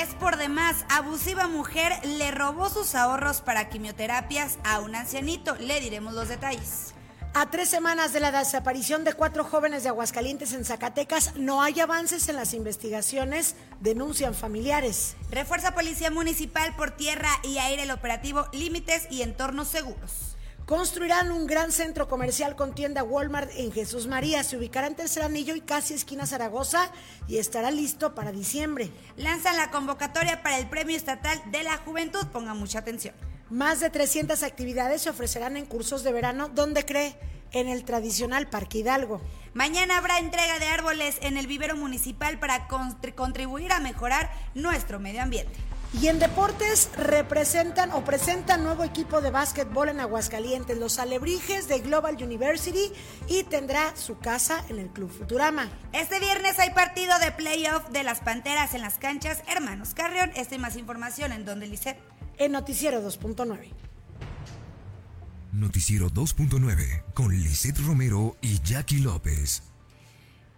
Es por demás, abusiva mujer le robó sus ahorros para quimioterapias a un ancianito. Le diremos los detalles. A tres semanas de la desaparición de cuatro jóvenes de Aguascalientes en Zacatecas, no hay avances en las investigaciones, denuncian familiares. Refuerza Policía Municipal por tierra y aire el operativo Límites y Entornos Seguros. Construirán un gran centro comercial con tienda Walmart en Jesús María. Se ubicará en Tercer Anillo y casi esquina Zaragoza y estará listo para diciembre. Lanzan la convocatoria para el Premio Estatal de la Juventud. Ponga mucha atención. Más de 300 actividades se ofrecerán en cursos de verano, donde cree en el tradicional Parque Hidalgo. Mañana habrá entrega de árboles en el vivero municipal para contribuir a mejorar nuestro medio ambiente. Y en deportes representan o presentan nuevo equipo de básquetbol en Aguascalientes, los Alebrijes de Global University y tendrá su casa en el Club Futurama. Este viernes hay partido de playoff de las Panteras en las canchas Hermanos Carrión. Esta y más información en donde Lisset en Noticiero 2.9. Noticiero 2.9 con Lisette Romero y Jackie López.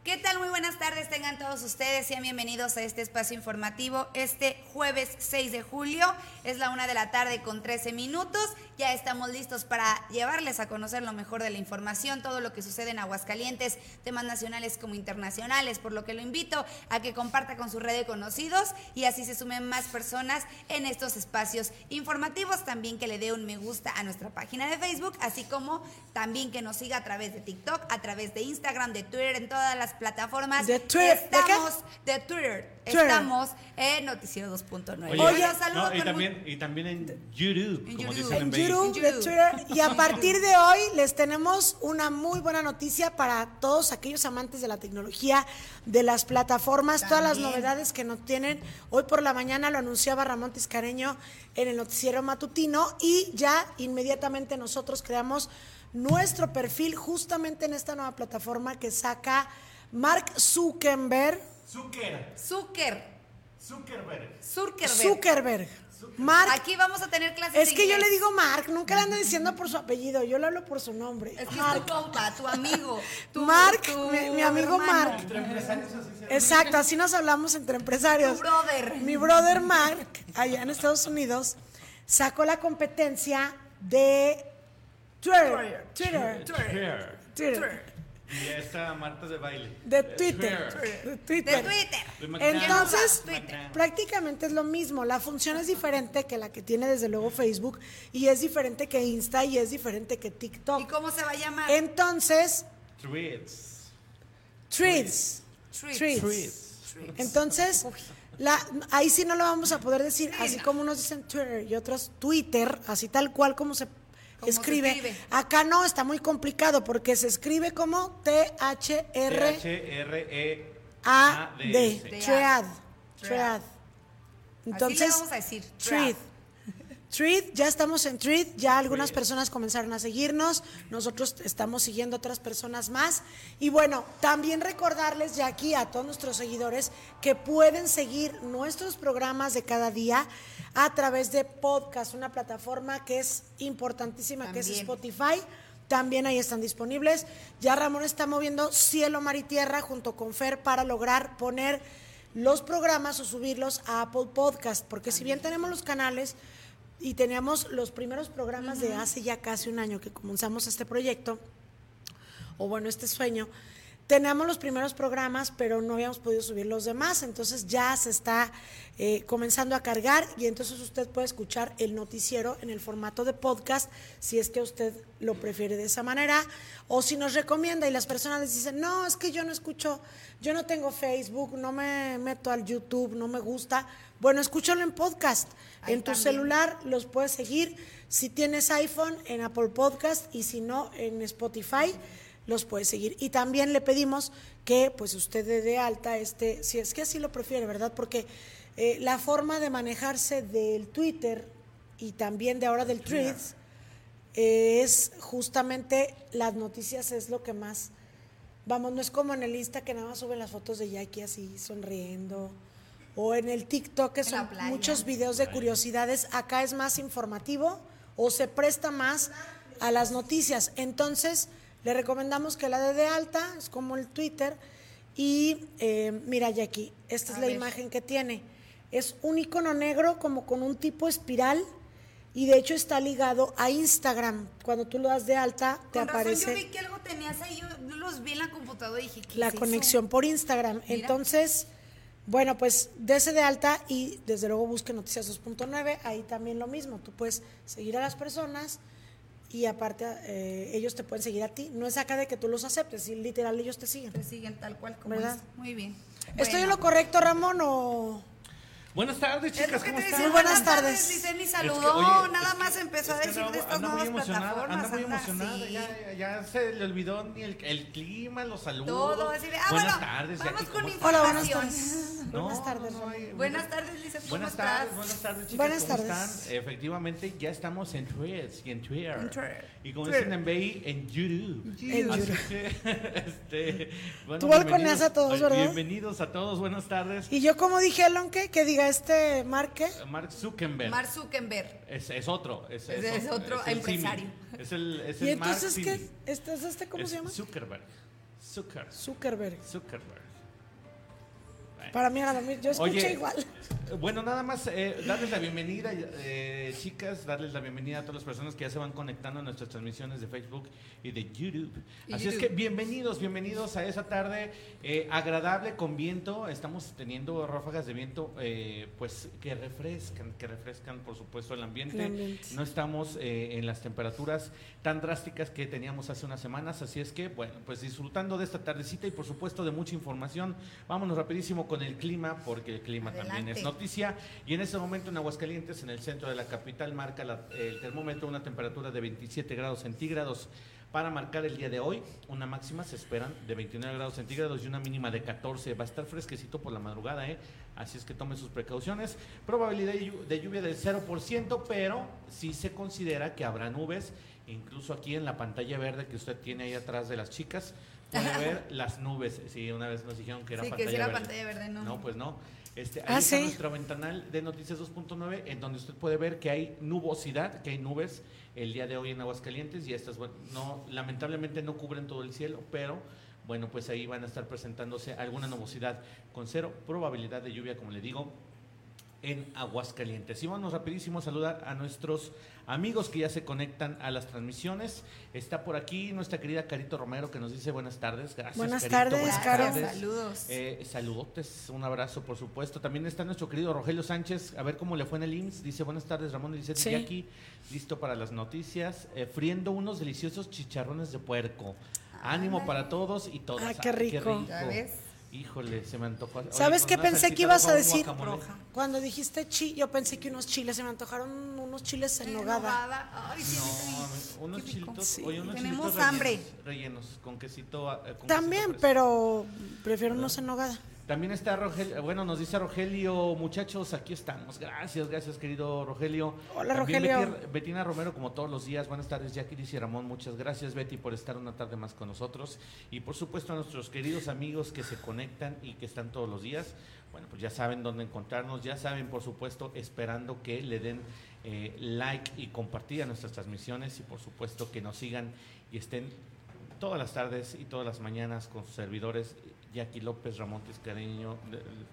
¿Qué tal? Muy buenas tardes, tengan todos ustedes, sean bienvenidos a este espacio informativo. Este jueves 6 de julio es la una de la tarde con 13 minutos. Ya estamos listos para llevarles a conocer lo mejor de la información, todo lo que sucede en Aguascalientes, temas nacionales como internacionales, por lo que lo invito a que comparta con su red de conocidos y así se sumen más personas en estos espacios informativos. También que le dé un me gusta a nuestra página de Facebook, así como también que nos siga a través de TikTok, a través de Instagram, de Twitter, en todas las plataformas. De Twitter. Estamos de, Twitter. Estamos en Noticiero 2.9. Oye, y, también, y también en YouTube, en como dicen en, YouTube, de Twitter. Y a partir de hoy les tenemos una muy buena noticia para todos aquellos amantes de la tecnología, de las plataformas, todas las novedades que nos tienen. Hoy por la mañana lo anunciaba Ramón Tiscareño en el Noticiero Matutino y ya inmediatamente nosotros creamos nuestro perfil justamente en esta nueva plataforma que saca Mark Zuckerberg. Zucker. Zucker. Zuckerberg. Zuckerberg. Mark. Aquí vamos a tener clases. Es que yo le digo Mark, nunca le ando diciendo por su apellido, yo le hablo por su nombre. Es que Mark. tu tu amigo. Mark, mi, amigo Mark. Entre empresarios así se Exacto, así nos hablamos entre empresarios. Tu brother. Mi brother Mark, allá en Estados Unidos, sacó la competencia de Twitter. Twitter. Twitter. Twitter. Y esta Marta de baile. De Twitter. De Twitter. Entonces, prácticamente es lo mismo. La función es diferente que la que tiene desde luego Facebook y es diferente que Insta y es diferente que TikTok. ¿Y cómo se va a llamar? Entonces, Tweets. Tweets. Tweets. Entonces, la, ahí sí no lo vamos a poder decir, así como unos dicen Twitter y otros Twitter, así tal cual como se escribe. Acá no, está muy complicado porque se escribe como T-H-R. T-H-R-E. A-D. Tread. Tread. Entonces, vamos a decir. Tread. Treat, ya estamos en Treat, ya algunas personas comenzaron a seguirnos, nosotros estamos siguiendo otras personas más. Y bueno, también recordarles ya aquí a todos nuestros seguidores que pueden seguir nuestros programas de cada día a través de podcast, una plataforma que es importantísima, que es Spotify. También ahí están disponibles. Ya Ramón está moviendo cielo, mar y tierra junto con Fer para lograr poner los programas o subirlos a Apple Podcast, porque si bien tenemos los canales, y teníamos los primeros programas de hace ya casi un año que comenzamos este proyecto, o bueno, este sueño. Teníamos los primeros programas, pero no habíamos podido subir los demás, entonces ya se está eh, comenzando a cargar y entonces usted puede escuchar el noticiero en el formato de podcast, si es que usted lo prefiere de esa manera, o si nos recomienda y las personas les dicen, no, es que yo no escucho, yo no tengo Facebook, no me meto al YouTube, no me gusta, bueno, escúchalo en podcast. En tu celular los puedes seguir. Si tienes iPhone, en Apple Podcast y si no, en Spotify los puedes seguir. Y también le pedimos que pues usted dé alta este, si es que así lo prefiere, ¿verdad? Porque eh, la forma de manejarse del Twitter y también de ahora del Threads es justamente las noticias es lo que más, vamos, no es como en el Insta que nada más suben las fotos de Jackie así sonriendo o en el TikTok, que son muchos videos de curiosidades, acá es más informativo o se presta más a las noticias. Entonces, le recomendamos que la dé de alta, es como el Twitter. Y eh, mira, Jackie, esta es la imagen que tiene. Es un icono negro como con un tipo espiral y de hecho está ligado a Instagram. Cuando tú lo das de alta, te Con razón aparece yo vi que algo tenías ahí, yo, los vi en la computadora y dije, ¿qué la es eso? conexión por Instagram. Mira. Entonces, bueno, pues dese de alta y desde luego busque Noticias 2.9. Ahí también lo mismo. Tú puedes seguir a las personas y aparte eh, ellos te pueden seguir a ti. No es acá de que tú los aceptes, y literal ellos te siguen. Te siguen tal cual como ¿Verdad? es. Muy bien. ¿Estoy en lo correcto, Ramón, o...? Buenas tardes, Es chicas, ¿cómo están? Muy buenas tardes. Dice, ni Es saludó, que, oye, nada es que- más empezó a es decir anda- de estas nuevas emocionada, plataformas. Anda muy emocionada, sí. ya, ya, se le olvidó ni el, el clima, los saludos. Todo, así de, ah, buenas bueno, tardes, vamos Jackie, con ¿cómo información. Hola, buenas tardes. No, buenas tardes, no, hay- Buenas tardes, Lizeth, ¿cómo Buenas estás? tardes, buenas tardes, chicas. Buenas ¿cómo tardes. están? Efectivamente, ya estamos en Threads y en Twitter. En Twitter. Y como Twitter. dicen en BI, en YouTube. En YouTube. este, bueno, Tú balconeas bienvenidos- a todos, ¿verdad? Bienvenidos a todos, buenas tardes. Y yo como dije, Elon, que, que diga este Marque. Mark Zuckerberg. Mark Zuckerberg. Es, es otro. Es, Es- es otro el empresario. Simi. Es el, es ¿Y el Mark entonces qué? Simi. ¿Este, es este cómo Es se llama? Zuckerberg. Zucker. Zuckerberg. Zuckerberg. Para mí era lo mismo. Yo escuché Oye, igual. Bueno, nada más eh, darles la bienvenida, eh, chicas, darles la bienvenida a todas las personas que ya se van conectando a nuestras transmisiones de Facebook y de YouTube. Y Así es que bienvenidos, bienvenidos a esa tarde eh, agradable con viento. Estamos teniendo ráfagas de viento, eh, pues que refrescan, que refrescan, por supuesto, el ambiente. El ambiente. No estamos eh, en las temperaturas tan drásticas que teníamos hace unas semanas, así es que, bueno, pues disfrutando de esta tardecita y por supuesto de mucha información, vámonos rapidísimo con el clima, porque el clima también es noticia. Y en este momento en Aguascalientes, en el centro de la capital, marca la- el termómetro una temperatura de 27 grados centígrados. Para marcar el día de hoy, una máxima se esperan de 29 grados centígrados y una mínima de 14. Va a estar fresquecito por la madrugada, ¿eh? así es que tome sus precauciones. Probabilidad de lluvia del 0%, pero sí se considera que habrá nubes. Incluso aquí en la pantalla verde que usted tiene ahí atrás de las chicas, puede ver las nubes. Sí, una vez nos dijeron que era Sí, que pantalla sí era verde. pantalla verde, ¿no? No, pues no. Este, ahí Ah, está ¿sí? nuestro ventanal de Noticias 2.9, en donde usted puede ver que hay nubosidad, que hay nubes el día de hoy en Aguascalientes y estas, bueno, no, lamentablemente no cubren todo el cielo, pero bueno, pues ahí van a estar presentándose alguna nubosidad con cero probabilidad de lluvia, como le digo, en Aguascalientes. Y vamos rapidísimo a saludar a nuestros amigos que ya se conectan a las transmisiones. Está por aquí nuestra querida Carito Romero que nos dice buenas tardes. Gracias. Buenas Carito, tardes, buenas Caro. Tardes. saludos. Eh, saludotes, un abrazo por supuesto. También está nuestro querido Rogelio Sánchez, a ver cómo le fue en el IMSS. Dice buenas tardes Ramón, dice Sí. Jackie, listo para las noticias, eh, friendo unos deliciosos chicharrones de puerco. Ánimo para todos y todas. Ah, qué rico. ¿Ya ves? Híjole, se me antojó. Oye, ¿Sabes con qué pensé que ibas a decir? Cuando dijiste chi, yo pensé que unos chiles, se me antojaron unos chiles en nogada. Ay, No, unos chilitos, Sí. oye, unos Tenemos chilitos hambre. rellenos, rellenos, con quesito. eh, con También, quesito pero prefiero unos en nogada. También está Rogelio, bueno, nos dice Rogelio, muchachos, aquí estamos. Gracias, gracias, querido Rogelio. Hola, También Rogelio. Betty- Betina Romero, como todos los días. Buenas tardes, Jackie, dice Ramón. Muchas gracias, Betty, por estar una tarde más con nosotros. Y por supuesto a nuestros queridos amigos que se conectan y que están todos los días. Bueno, pues ya saben dónde encontrarnos, ya saben, por supuesto, esperando que le den eh, like y compartir a nuestras transmisiones y por supuesto que nos sigan y estén todas las tardes y todas las mañanas con sus servidores Jackie López, Ramón Tiscareño,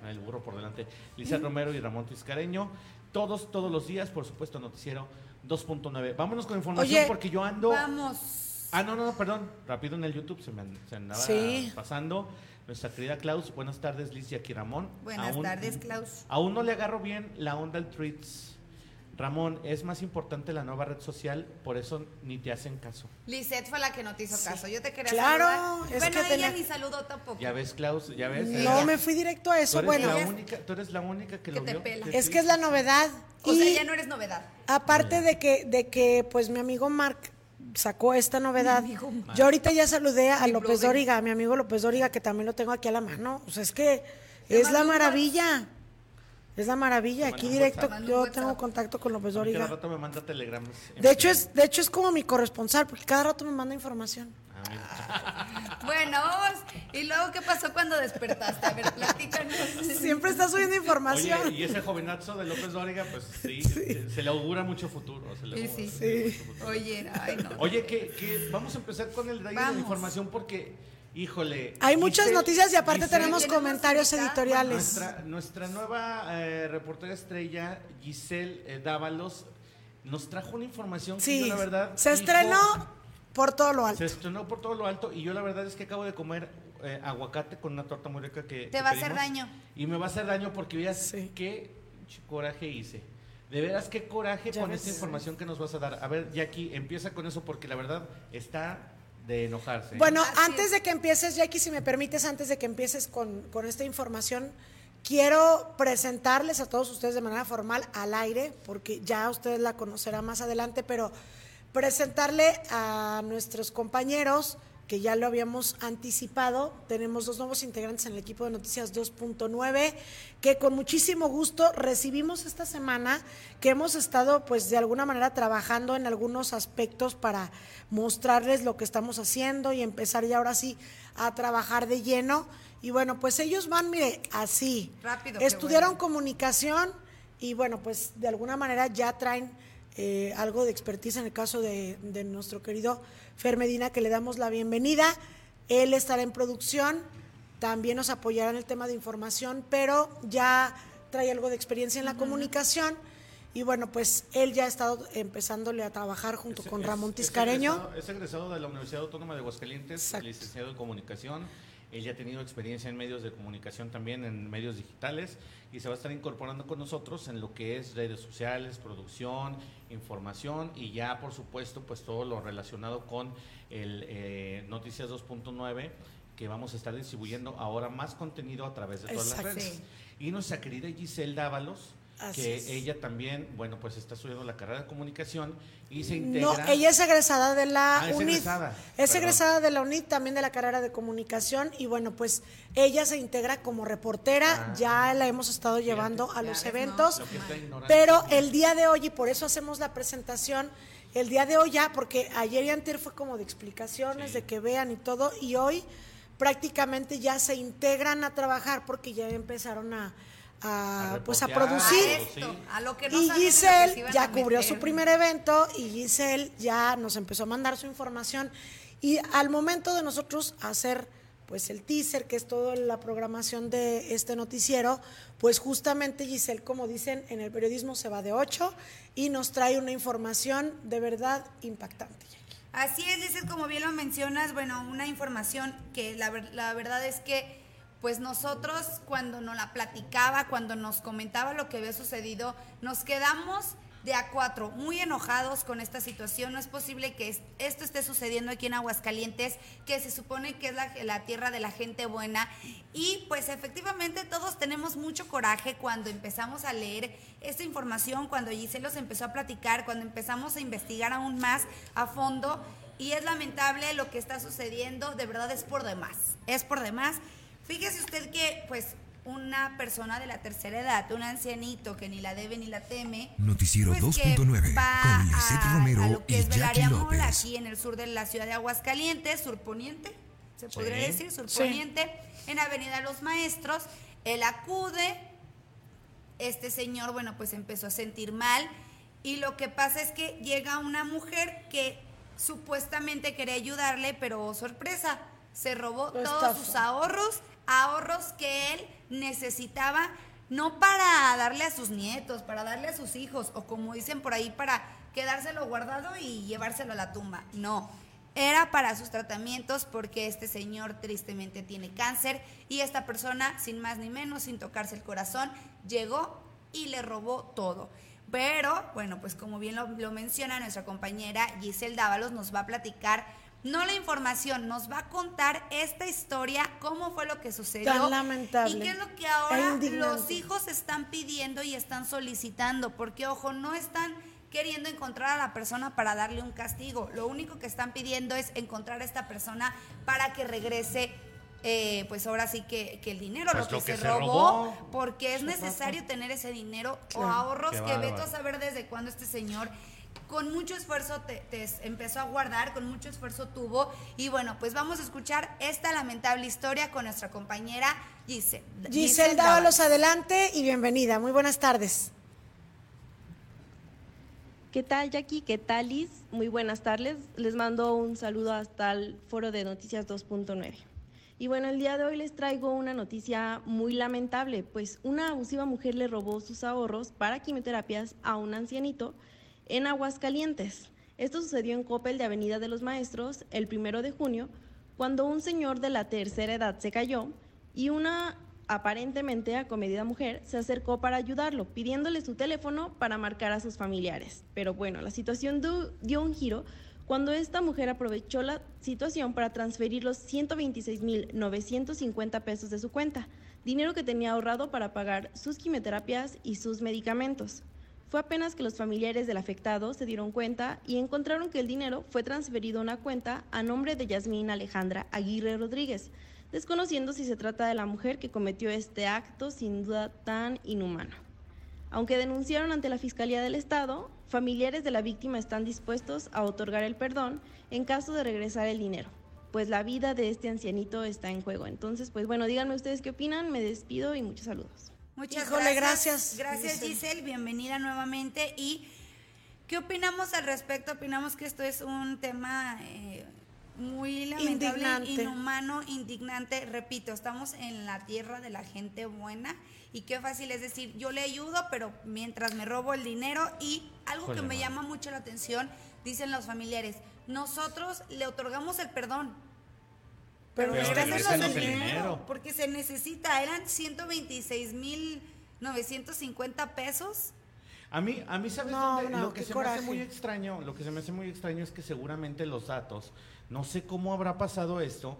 el burro por delante, Lizeth Romero y Ramón Tiscareño. Todos, todos los días, por supuesto, Noticiero 2.9. Vámonos con información Oye, porque yo ando. Vamos. Ah, no, no, perdón. Rápido en el YouTube se me se andaba Sí. pasando. Nuestra querida Klaus, buenas tardes, Liz Jackie Ramón. Buenas Aún- tardes, Klaus. Aún no le agarro bien la onda al tweets. Ramón, es más importante la nueva red social, por eso ni te hacen caso. Lisette fue la que no te hizo caso. Yo te quería Claro, saludar. es bueno, que ella tenía- ni saludó tampoco. Ya ves, Klaus, ya ves. No, me fui directo a Tú eso. eres, Bueno, la Ella- única, tú eres la única que, Que lo te vio. pela. Es que es la novedad. O y sea, ya no eres novedad. aparte de que, de que, pues mi amigo Mark sacó esta novedad. Yo ahorita ya saludé a Mi López brother. Dóriga, a mi amigo López Dóriga, que también lo tengo aquí a la mano. O sea, es que Te es la maravilla. Es la maravilla. Aquí directo WhatsApp. yo tengo contacto con López A mí Cada Dóriga. rato me manda telegramas. De hecho es, de hecho es como mi corresponsal, porque cada rato me manda información. Ah, mira. Bueno, vamos. ¿Y luego qué pasó cuando despertaste? A ver, platícanos. Siempre está subiendo información. Oye, y ese jovenazo de López Dóriga, pues sí, se- se le augura mucho futuro. se le Sí, augura sí. mucho futuro. Oye, ay, no. Oye, que, que vamos a empezar con el detalle de la información porque Híjole. Hay muchas noticias y aparte Giselle- tenemos comentarios editoriales. Nuestra, nuestra nueva eh, reportera estrella, Giselle eh, Dávalos, nos trajo una información que Sí, yo, la verdad. se estrenó por todo lo alto. Se estrenó por todo lo alto y yo la verdad es que acabo de comer eh, aguacate con una torta muy rica que Te que va a hacer daño. Y me va a hacer daño porque veas Sí. qué coraje hice. De veras, qué coraje Ya con ves. esta información que nos vas a dar. A ver, Jackie, empieza con eso porque la verdad está de enojarse. Bueno, Así antes es. de que empieces, Jackie, si me permites, antes de que empieces con, con esta información, quiero presentarles a todos ustedes de manera formal al aire, porque ya ustedes la conocerán más adelante, pero presentarle a nuestros compañeros que ya lo habíamos anticipado. Tenemos dos nuevos integrantes en el equipo de Noticias 2.9 que con muchísimo gusto recibimos esta semana, que hemos estado pues de alguna manera trabajando en algunos aspectos para mostrarles lo que estamos haciendo y empezar ya ahora sí a trabajar de lleno. Y bueno, pues ellos van, mire, así. Rápido, Estudiaron bueno. comunicación y bueno, pues de alguna manera ya traen eh, algo de expertise en el caso de, de nuestro querido Fer Medina, que le damos la bienvenida. Él estará en producción, también nos apoyará en el tema de información, pero ya trae algo de experiencia en la comunicación. Y bueno, pues él ya ha estado empezándole a trabajar junto Es- con Ramón es Tiscareño. egresado- Es egresado de la Universidad Autónoma de Aguascalientes, Exacto. licenciado en comunicación. Él ya ha tenido experiencia en medios de comunicación también, en medios digitales, y se va a estar incorporando con nosotros en lo que es redes sociales, producción, información y ya, por supuesto, pues todo lo relacionado con el eh, Noticias 2.9 que vamos a estar distribuyendo ahora más contenido a través de todas Exacto. las redes. Y nuestra querida Giselle Dávalos, Así que es. ella también, bueno, pues está estudiando la carrera de comunicación y se No, integra. ella es egresada de la Ah, es egresada, Es egresada de la UNID, también de la carrera de comunicación. Y bueno, pues ella se integra como reportera. Ah. ya la hemos estado llevando a los ¿no? eventos. Lo. Pero el día de hoy, y por eso hacemos la presentación, el día de hoy ya, porque ayer y anterior fue como de explicaciones, Sí. de que vean y todo, y hoy prácticamente ya se integran a trabajar porque ya empezaron a, a, A pues a producir. esto, a lo que no Y que Giselle ya cubrió su primer evento y Giselle ya nos empezó a mandar su información y al momento de nosotros hacer pues el teaser, que es toda la programación de este noticiero, pues justamente Giselle, como dicen en el periodismo, se va de ocho y nos trae una información de verdad impactante. Así es, dices, como bien lo mencionas, bueno, una información que la, ver- la verdad es que, pues nosotros cuando nos la platicaba, cuando nos comentaba lo que había sucedido, nos quedamos de a cuatro, muy enojados con esta situación. No es posible que es- esto esté sucediendo aquí en Aguascalientes, que se supone que es la, la tierra de la gente buena. Y pues efectivamente todos tenemos mucho coraje cuando empezamos a leer esta información, cuando Giselle los empezó a platicar, cuando empezamos a investigar aún más a fondo. Y es lamentable lo que está sucediendo, de verdad es por demás, es por demás. Fíjese usted que pues una persona de la tercera edad, un ancianito que ni la debe ni la teme, Noticiero pues, que 2.9 va con Lisette a- Romero a lo que y es Jackie López. aquí en el sur de la ciudad de Aguascalientes, surponiente, se podría Sí. decir, surponiente, en Avenida Los Maestros. Él acude, este señor, bueno, pues empezó a sentir mal y lo que pasa es que llega una mujer que supuestamente quería ayudarle, pero oh, sorpresa, se robó todos sus ahorros, ahorros que él necesitaba no para darle a sus nietos, para darle a sus hijos, o como dicen por ahí, para quedárselo guardado y llevárselo a la tumba. No, era para sus tratamientos porque este señor tristemente tiene cáncer y esta persona, sin más ni menos, sin tocarse el corazón, llegó y le robó todo. Pero, bueno, pues como bien lo, menciona nuestra compañera Giselle Dávalos, nos va a platicar, no la información, nos va a contar esta historia, cómo fue lo que sucedió. Tan lamentable Y qué es lo que e ahora indignante. los hijos están pidiendo y están solicitando, porque ojo, no están queriendo encontrar a la persona para darle un castigo. Lo único que están pidiendo es encontrar a esta persona para que regrese, eh, pues ahora sí que, que el dinero, Pues lo que, lo que se, se robó, robó. porque es necesario tener ese dinero o ahorros Qué que veto a saber desde cuándo este señor con mucho esfuerzo te, te empezó a guardar, con mucho esfuerzo tuvo. Y bueno, pues vamos a escuchar esta lamentable historia con nuestra compañera Giselle. Giselle Dávalos, adelante y bienvenida. Muy buenas tardes. ¿Qué tal, Jackie? ¿Qué tal, Liz? Muy buenas tardes. Les mando un saludo hasta el foro de Noticias 2.9. Y bueno, el día de hoy les traigo una noticia muy lamentable, pues una abusiva mujer le robó sus ahorros para quimioterapias a un ancianito en Aguascalientes. Esto sucedió en Coppel de Avenida de los Maestros el primero de junio, cuando un señor de la tercera edad se cayó y una aparentemente acomedida mujer se acercó para ayudarlo, pidiéndole su teléfono para marcar a sus familiares. Pero bueno, la situación dio un giro cuando esta mujer aprovechó la situación para transferir los 126.950 pesos de su cuenta, dinero que tenía ahorrado para pagar sus quimioterapias y sus medicamentos. Fue apenas que los familiares del afectado se dieron cuenta y encontraron que el dinero fue transferido a una cuenta a nombre de Yasmín Alejandra Aguirre Rodríguez, desconociendo si se trata de la mujer que cometió este acto sin duda tan inhumano. Aunque denunciaron ante la Fiscalía del Estado, familiares de la víctima están dispuestos a otorgar el perdón en caso de regresar el dinero, pues la vida de este ancianito está en juego. Entonces, pues bueno, díganme ustedes qué opinan, me despido y muchos saludos. Muchas gracias. Gracias, Giselle. bienvenida nuevamente. ¿Y qué opinamos al respecto? Opinamos que esto es un tema... Eh, muy lamentable, inhumano, indignante. Repito, estamos en la tierra de la gente buena y qué fácil es decir, yo le ayudo, pero mientras me robo el dinero y algo que me llama mucho la atención, dicen los familiares, nosotros le otorgamos el perdón. Pero, pero el dinero, porque se necesita, eran 126 mil 950 pesos. A mí, a mí ¿sabes dónde? lo que se me hace muy extraño, lo que se me hace muy extraño es que seguramente los datos, no sé cómo habrá pasado esto,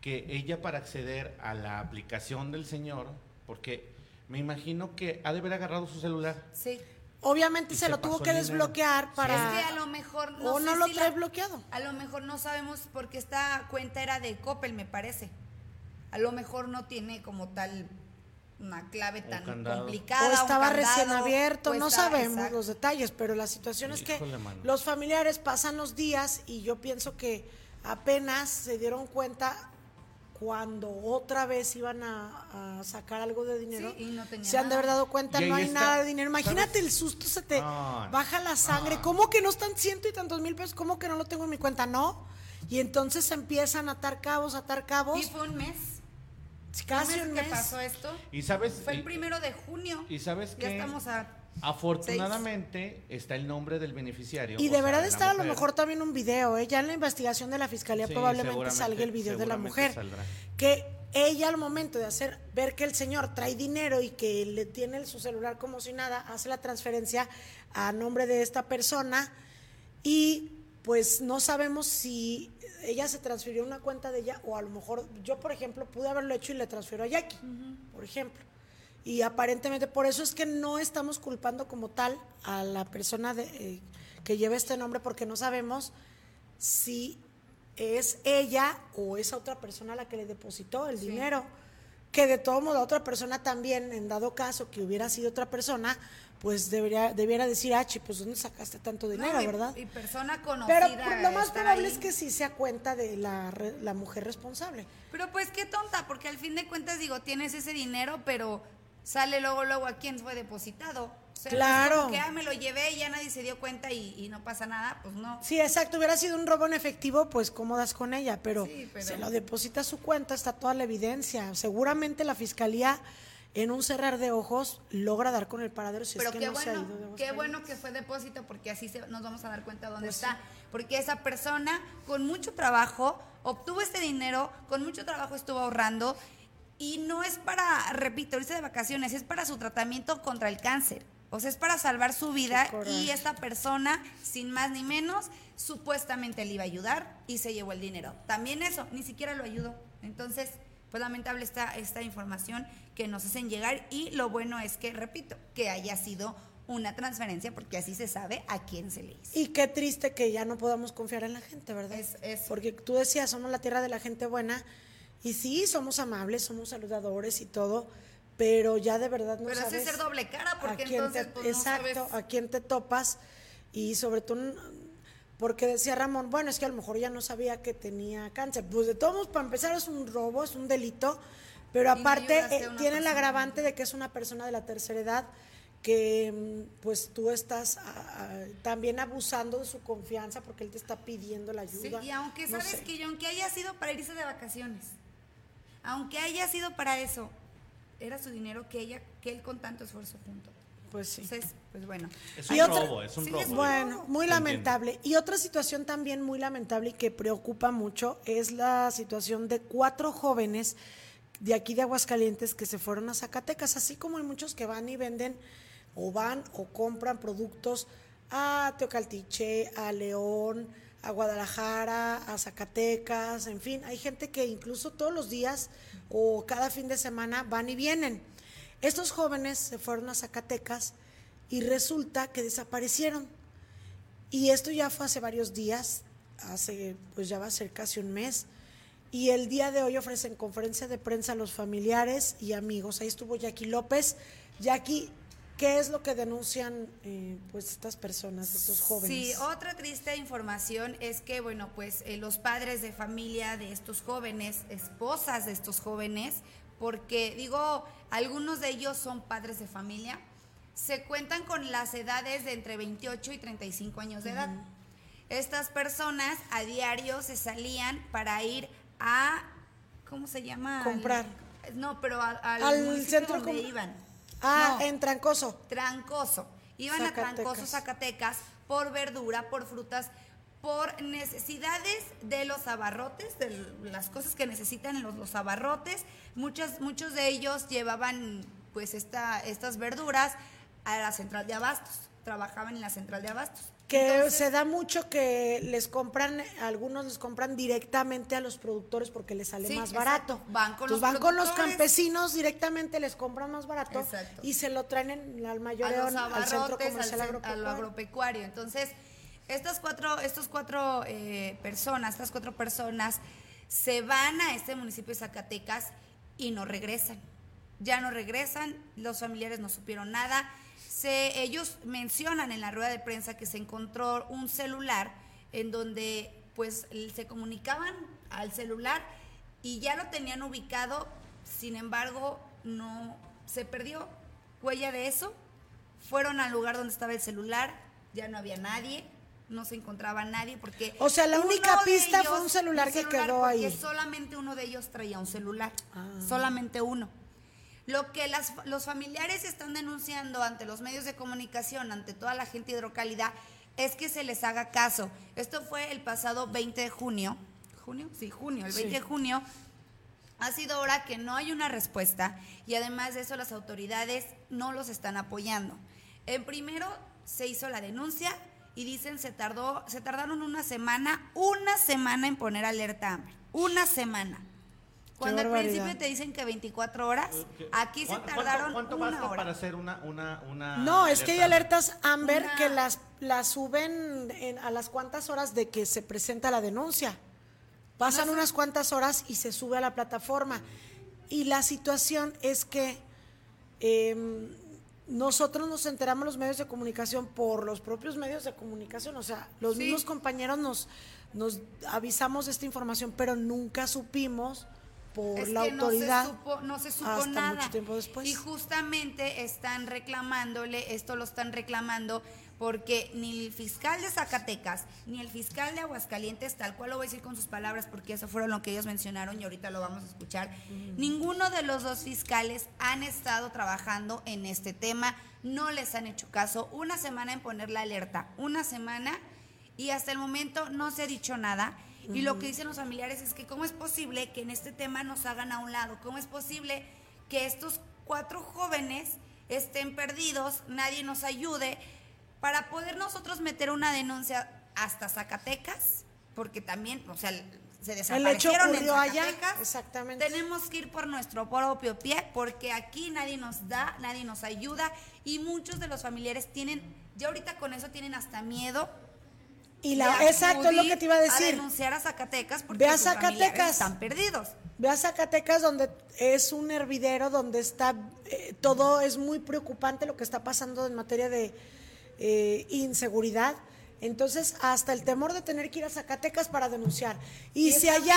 que ella para acceder a la aplicación del señor, porque me imagino que ha de haber agarrado su celular. Sí. Obviamente se, lo tuvo que desbloquear para. Es que a lo mejor no. O no lo trae bloqueado. A lo mejor no sabemos porque esta cuenta era de Coppel, me parece. A lo mejor no tiene como tal una clave tan complicada. O estaba recién abierto, no sabemos los detalles, pero la situación es que los familiares pasan los días y yo pienso que apenas se dieron cuenta cuando otra vez iban a, sacar algo de dinero, se han de haber dado cuenta, no hay nada de dinero. Imagínate el susto, se te baja la sangre. ¿Cómo que no están ciento y tantos mil pesos? ¿Cómo que no lo tengo en mi cuenta? No. Y entonces empiezan a atar cabos, a atar cabos. Y fue un mes. Casi un mes. que pasó esto. Y sabes. Fue el primero de junio. Y sabes que. Ya estamos a Afortunadamente está el nombre del beneficiario. Y deberá de estar a lo mejor también un video, ¿eh? ya en la investigación de la fiscalía probablemente salga el video de la mujer. Que ella al momento de hacer ver que el señor trae dinero y que le tiene su celular como si nada, hace la transferencia a nombre de esta persona y pues no sabemos si ella se transfirió una cuenta de ella o a lo mejor yo por ejemplo pude haberlo hecho y le transfiero a Jackie, por ejemplo y aparentemente por eso es que no estamos culpando como tal a la persona de, eh, que lleva este nombre porque no sabemos si es ella o esa otra persona la que le depositó el dinero. Que de todo modo otra persona también, en dado caso que hubiera sido otra persona, pues debería debiera decir, ah, pues ¿dónde sacaste tanto dinero, verdad? Y persona conocida. Pero lo más probable es que sí sea cuenta de la, la mujer responsable. Pero pues qué tonta, porque al fin de cuentas digo, tienes ese dinero, pero sale luego, luego a quién fue depositado. claro. que ah, me lo llevé y ya nadie se dio cuenta y, no pasa nada, pues no. Sí, exacto. Hubiera sido un robo en efectivo, pues cómodas con ella, pero, se lo deposita a su cuenta, está toda la evidencia. Seguramente la fiscalía en un cerrar de ojos logra dar con el paradero si es que no se ha ido Qué bueno que fue depósito porque así nos vamos a dar cuenta dónde pues está. Porque esa persona con mucho trabajo obtuvo este dinero, con mucho trabajo estuvo ahorrando y no es para, repito, irse de vacaciones, es para su tratamiento contra el cáncer. O sea, es para salvar su vida y esta persona, sin más ni menos, supuestamente le iba a ayudar y se llevó el dinero. También eso, ni siquiera lo ayudó. Entonces, pues lamentable está esta información que nos hacen llegar y lo bueno es que, repito, que haya sido una transferencia porque así se sabe a quién se le hizo. Y qué triste que ya no podamos confiar en la gente, ¿verdad? es. Porque tú decías, somos la tierra de la gente buena y sí, somos amables, somos saludadores y todo, pero ya de verdad no pero sabes. Pero ser doble cara, porque entonces pues, exacto, a quién te topas y sobre todo porque decía Ramón, bueno, es que a lo mejor ya no sabía que tenía cáncer. Pues de todos para empezar es un robo, es un delito, pero aparte eh, tiene el agravante de que es una persona de la tercera edad que mm, pues tú estás también abusando de su confianza porque él te está pidiendo la ayuda. Sí, y aunque sabes que aunque haya sido para irse de vacaciones, aunque haya sido para eso, era su dinero que ella, que él con tanto esfuerzo juntó. Pues sí. Entonces, pues bueno. Es Y un otra- robo, es un sí, robo. es Bueno, muy lamentable. Y otra situación también muy lamentable y que preocupa mucho es la situación de cuatro jóvenes de aquí de Aguascalientes que se fueron a Zacatecas, así como hay muchos que van y venden o van o compran productos a Teocaltiche, a León, a Guadalajara, a Zacatecas, en fin, hay gente que incluso todos los días o cada fin de semana van y vienen. Estos jóvenes se fueron a Zacatecas y resulta que desaparecieron. Y esto ya fue hace varios días, hace, pues ya va a ser casi un mes. Y el día de hoy ofrecen conferencia de prensa a los familiares y amigos. Ahí estuvo Jackie López. Jackie, ¿qué es lo que denuncian eh, pues estas personas, estos jóvenes? Sí, otra triste información es que, bueno, pues eh, los padres de familia de estos jóvenes, esposas de estos jóvenes, porque digo, algunos de ellos son padres de familia, se cuentan con las edades de entre 28 y 35 años de edad. Estas personas a diario se salían para ir a, ¿cómo se llama? Comprar. No, pero a- al, centro donde com- iban. Ah, No. en Trancoso. Trancoso. Iban a. Trancoso, Zacatecas, por verdura, por frutas, por necesidades de los abarrotes, de las cosas que necesitan los, los abarrotes. Muchos, muchos de ellos llevaban pues esta, estas verduras a la central de abastos. Trabajaban en la central de abastos. Que Entonces, se da mucho que les compran, algunos les compran directamente a los productores porque les sale Sí, más exacto. barato. Van con los van con los campesinos directamente, les compran más barato Exacto. y se lo traen en, al los al centro al, comercial cen- a lo agropecuario. agropecuario. Entonces, estas cuatro, estos cuatro eh, personas, estas cuatro personas se van a este municipio de Zacatecas y no regresan. Ya no regresan, los familiares no supieron nada. Se, ellos mencionan en la rueda de prensa que se encontró un celular en donde pues se comunicaban al celular y ya lo tenían ubicado, sin embargo, no se perdió huella de eso. Fueron al lugar donde estaba el celular, ya no había nadie, no se encontraba nadie porque O sea, la única pista fue un celular un que quedó ahí. Solamente uno de ellos traía un celular, Ah. solamente uno. Lo que las- los familiares están denunciando ante los medios de comunicación, ante toda la gente hidrocálida, es que se les haga caso. Esto fue el pasado 20 de junio. ¿Junio? Sí, junio. El 20 Sí. de junio ha sido hora que no hay una respuesta y además de eso las autoridades no los están apoyando. En primero se hizo la denuncia y dicen se tardó, se tardaron una semana, una semana en poner alerta una semana. Cuando al principio te dicen que 24 horas, aquí se ¿Cuánto- tardaron ¿Cuánto, una basta hora. para hacer una, una, una No, es que hay alertas Amber Una- que las, las suben en- a las cuantas horas de que se presenta la denuncia. Pasan No sé. unas cuantas horas y se sube a la plataforma. Y la situación es que em, nosotros nos enteramos los medios de comunicación por los propios medios de comunicación, o sea, los Sí. mismos compañeros nos, nos avisamos de esta información, pero nunca supimos por Es la que autoridad. No se supo, no se supo hasta nada. mucho tiempo después. Y justamente están reclamándole, esto lo están reclamando porque ni el fiscal de Zacatecas ni el fiscal de Aguascalientes, tal cual lo voy a decir con sus palabras porque eso fueron lo que ellos mencionaron y ahorita lo vamos a escuchar, ninguno de los dos fiscales han estado trabajando en este tema, no les han hecho caso, una semana en poner la alerta, una semana y hasta el momento no se ha dicho nada. Y lo que dicen los familiares es que cómo es posible que en este tema nos hagan a un lado, cómo es posible que estos cuatro jóvenes estén perdidos, nadie nos ayude, para poder nosotros meter una denuncia hasta Zacatecas, porque también, o sea, se desaparecieron en allá, Zacatecas. exactamente. Tenemos que ir por nuestro propio pie, porque aquí nadie nos da, nadie nos ayuda, y muchos de los familiares tienen, ya ahorita con eso tienen hasta miedo Y la, exacto es lo que te iba a decir. denunciar a Zacatecas porque Ve a Zacatecas. están perdidos. Ve a Zacatecas donde es un hervidero, donde está eh, todo es muy preocupante lo que está pasando en materia de eh, inseguridad. Entonces, hasta el temor de tener que ir a Zacatecas para denunciar. Y, Y si allá,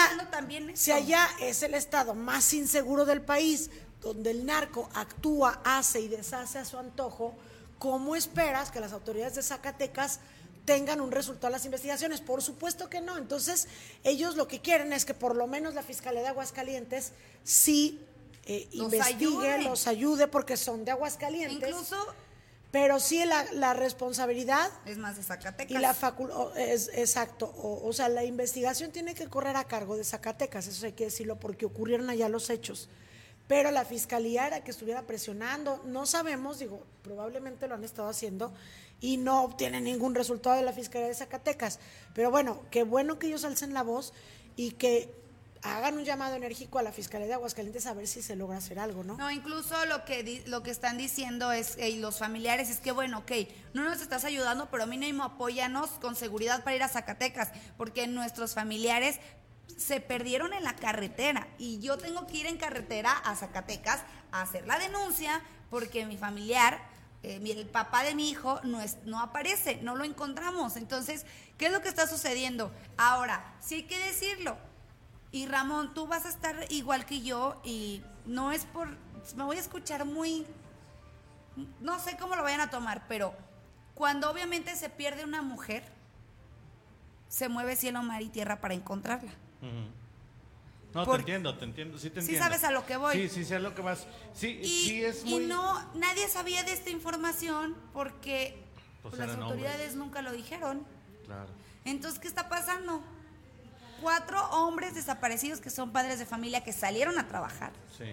si allá es el estado más inseguro del país, donde el narco actúa, hace y deshace a su antojo, ¿cómo esperas que las autoridades de Zacatecas tengan un resultado las investigaciones. Por supuesto que no. Entonces, ellos lo que quieren es que por lo menos la Fiscalía de Aguascalientes sí eh, Los investigue, ayude. los ayude, porque son de Aguascalientes. Incluso pero sí la, la responsabilidad es más de Zacatecas. y la facultad, es exacto, o, o sea, la investigación tiene que correr a cargo de Zacatecas, eso hay que decirlo, porque ocurrieron allá los hechos. Pero la fiscalía era que estuviera presionando, no sabemos, digo, probablemente lo han estado haciendo y no obtienen ningún resultado de la fiscalía de Zacatecas. Pero bueno, qué bueno que ellos alcen la voz y que hagan un llamado enérgico a la fiscalía de Aguascalientes a ver si se logra hacer algo, ¿no? No, incluso lo que lo que están diciendo es eh, los familiares es que bueno, ok, no nos estás ayudando, pero mínimo apóyanos con seguridad para ir a Zacatecas, porque nuestros familiares se perdieron en la carretera y yo tengo que ir en carretera a Zacatecas a hacer la denuncia porque mi familiar eh, el papá de mi hijo no, es, no aparece, no lo encontramos. Entonces, ¿qué es lo que está sucediendo? Ahora, sí hay que decirlo. Y Ramón, tú vas a estar igual que yo y no es por... Me voy a escuchar muy... No sé cómo lo vayan a tomar, pero cuando obviamente se pierde una mujer, se mueve cielo, mar y tierra para encontrarla. No, te entiendo, te entiendo, sí te Sí entiendo. sabes a lo que voy. Sí, sí sé a lo que vas. Sí, Y, sí es y muy... no, nadie sabía de esta información porque Pues las autoridades hombres. nunca lo dijeron. Claro. Entonces, ¿qué está pasando? Cuatro hombres desaparecidos que son padres de familia que salieron a trabajar Sí.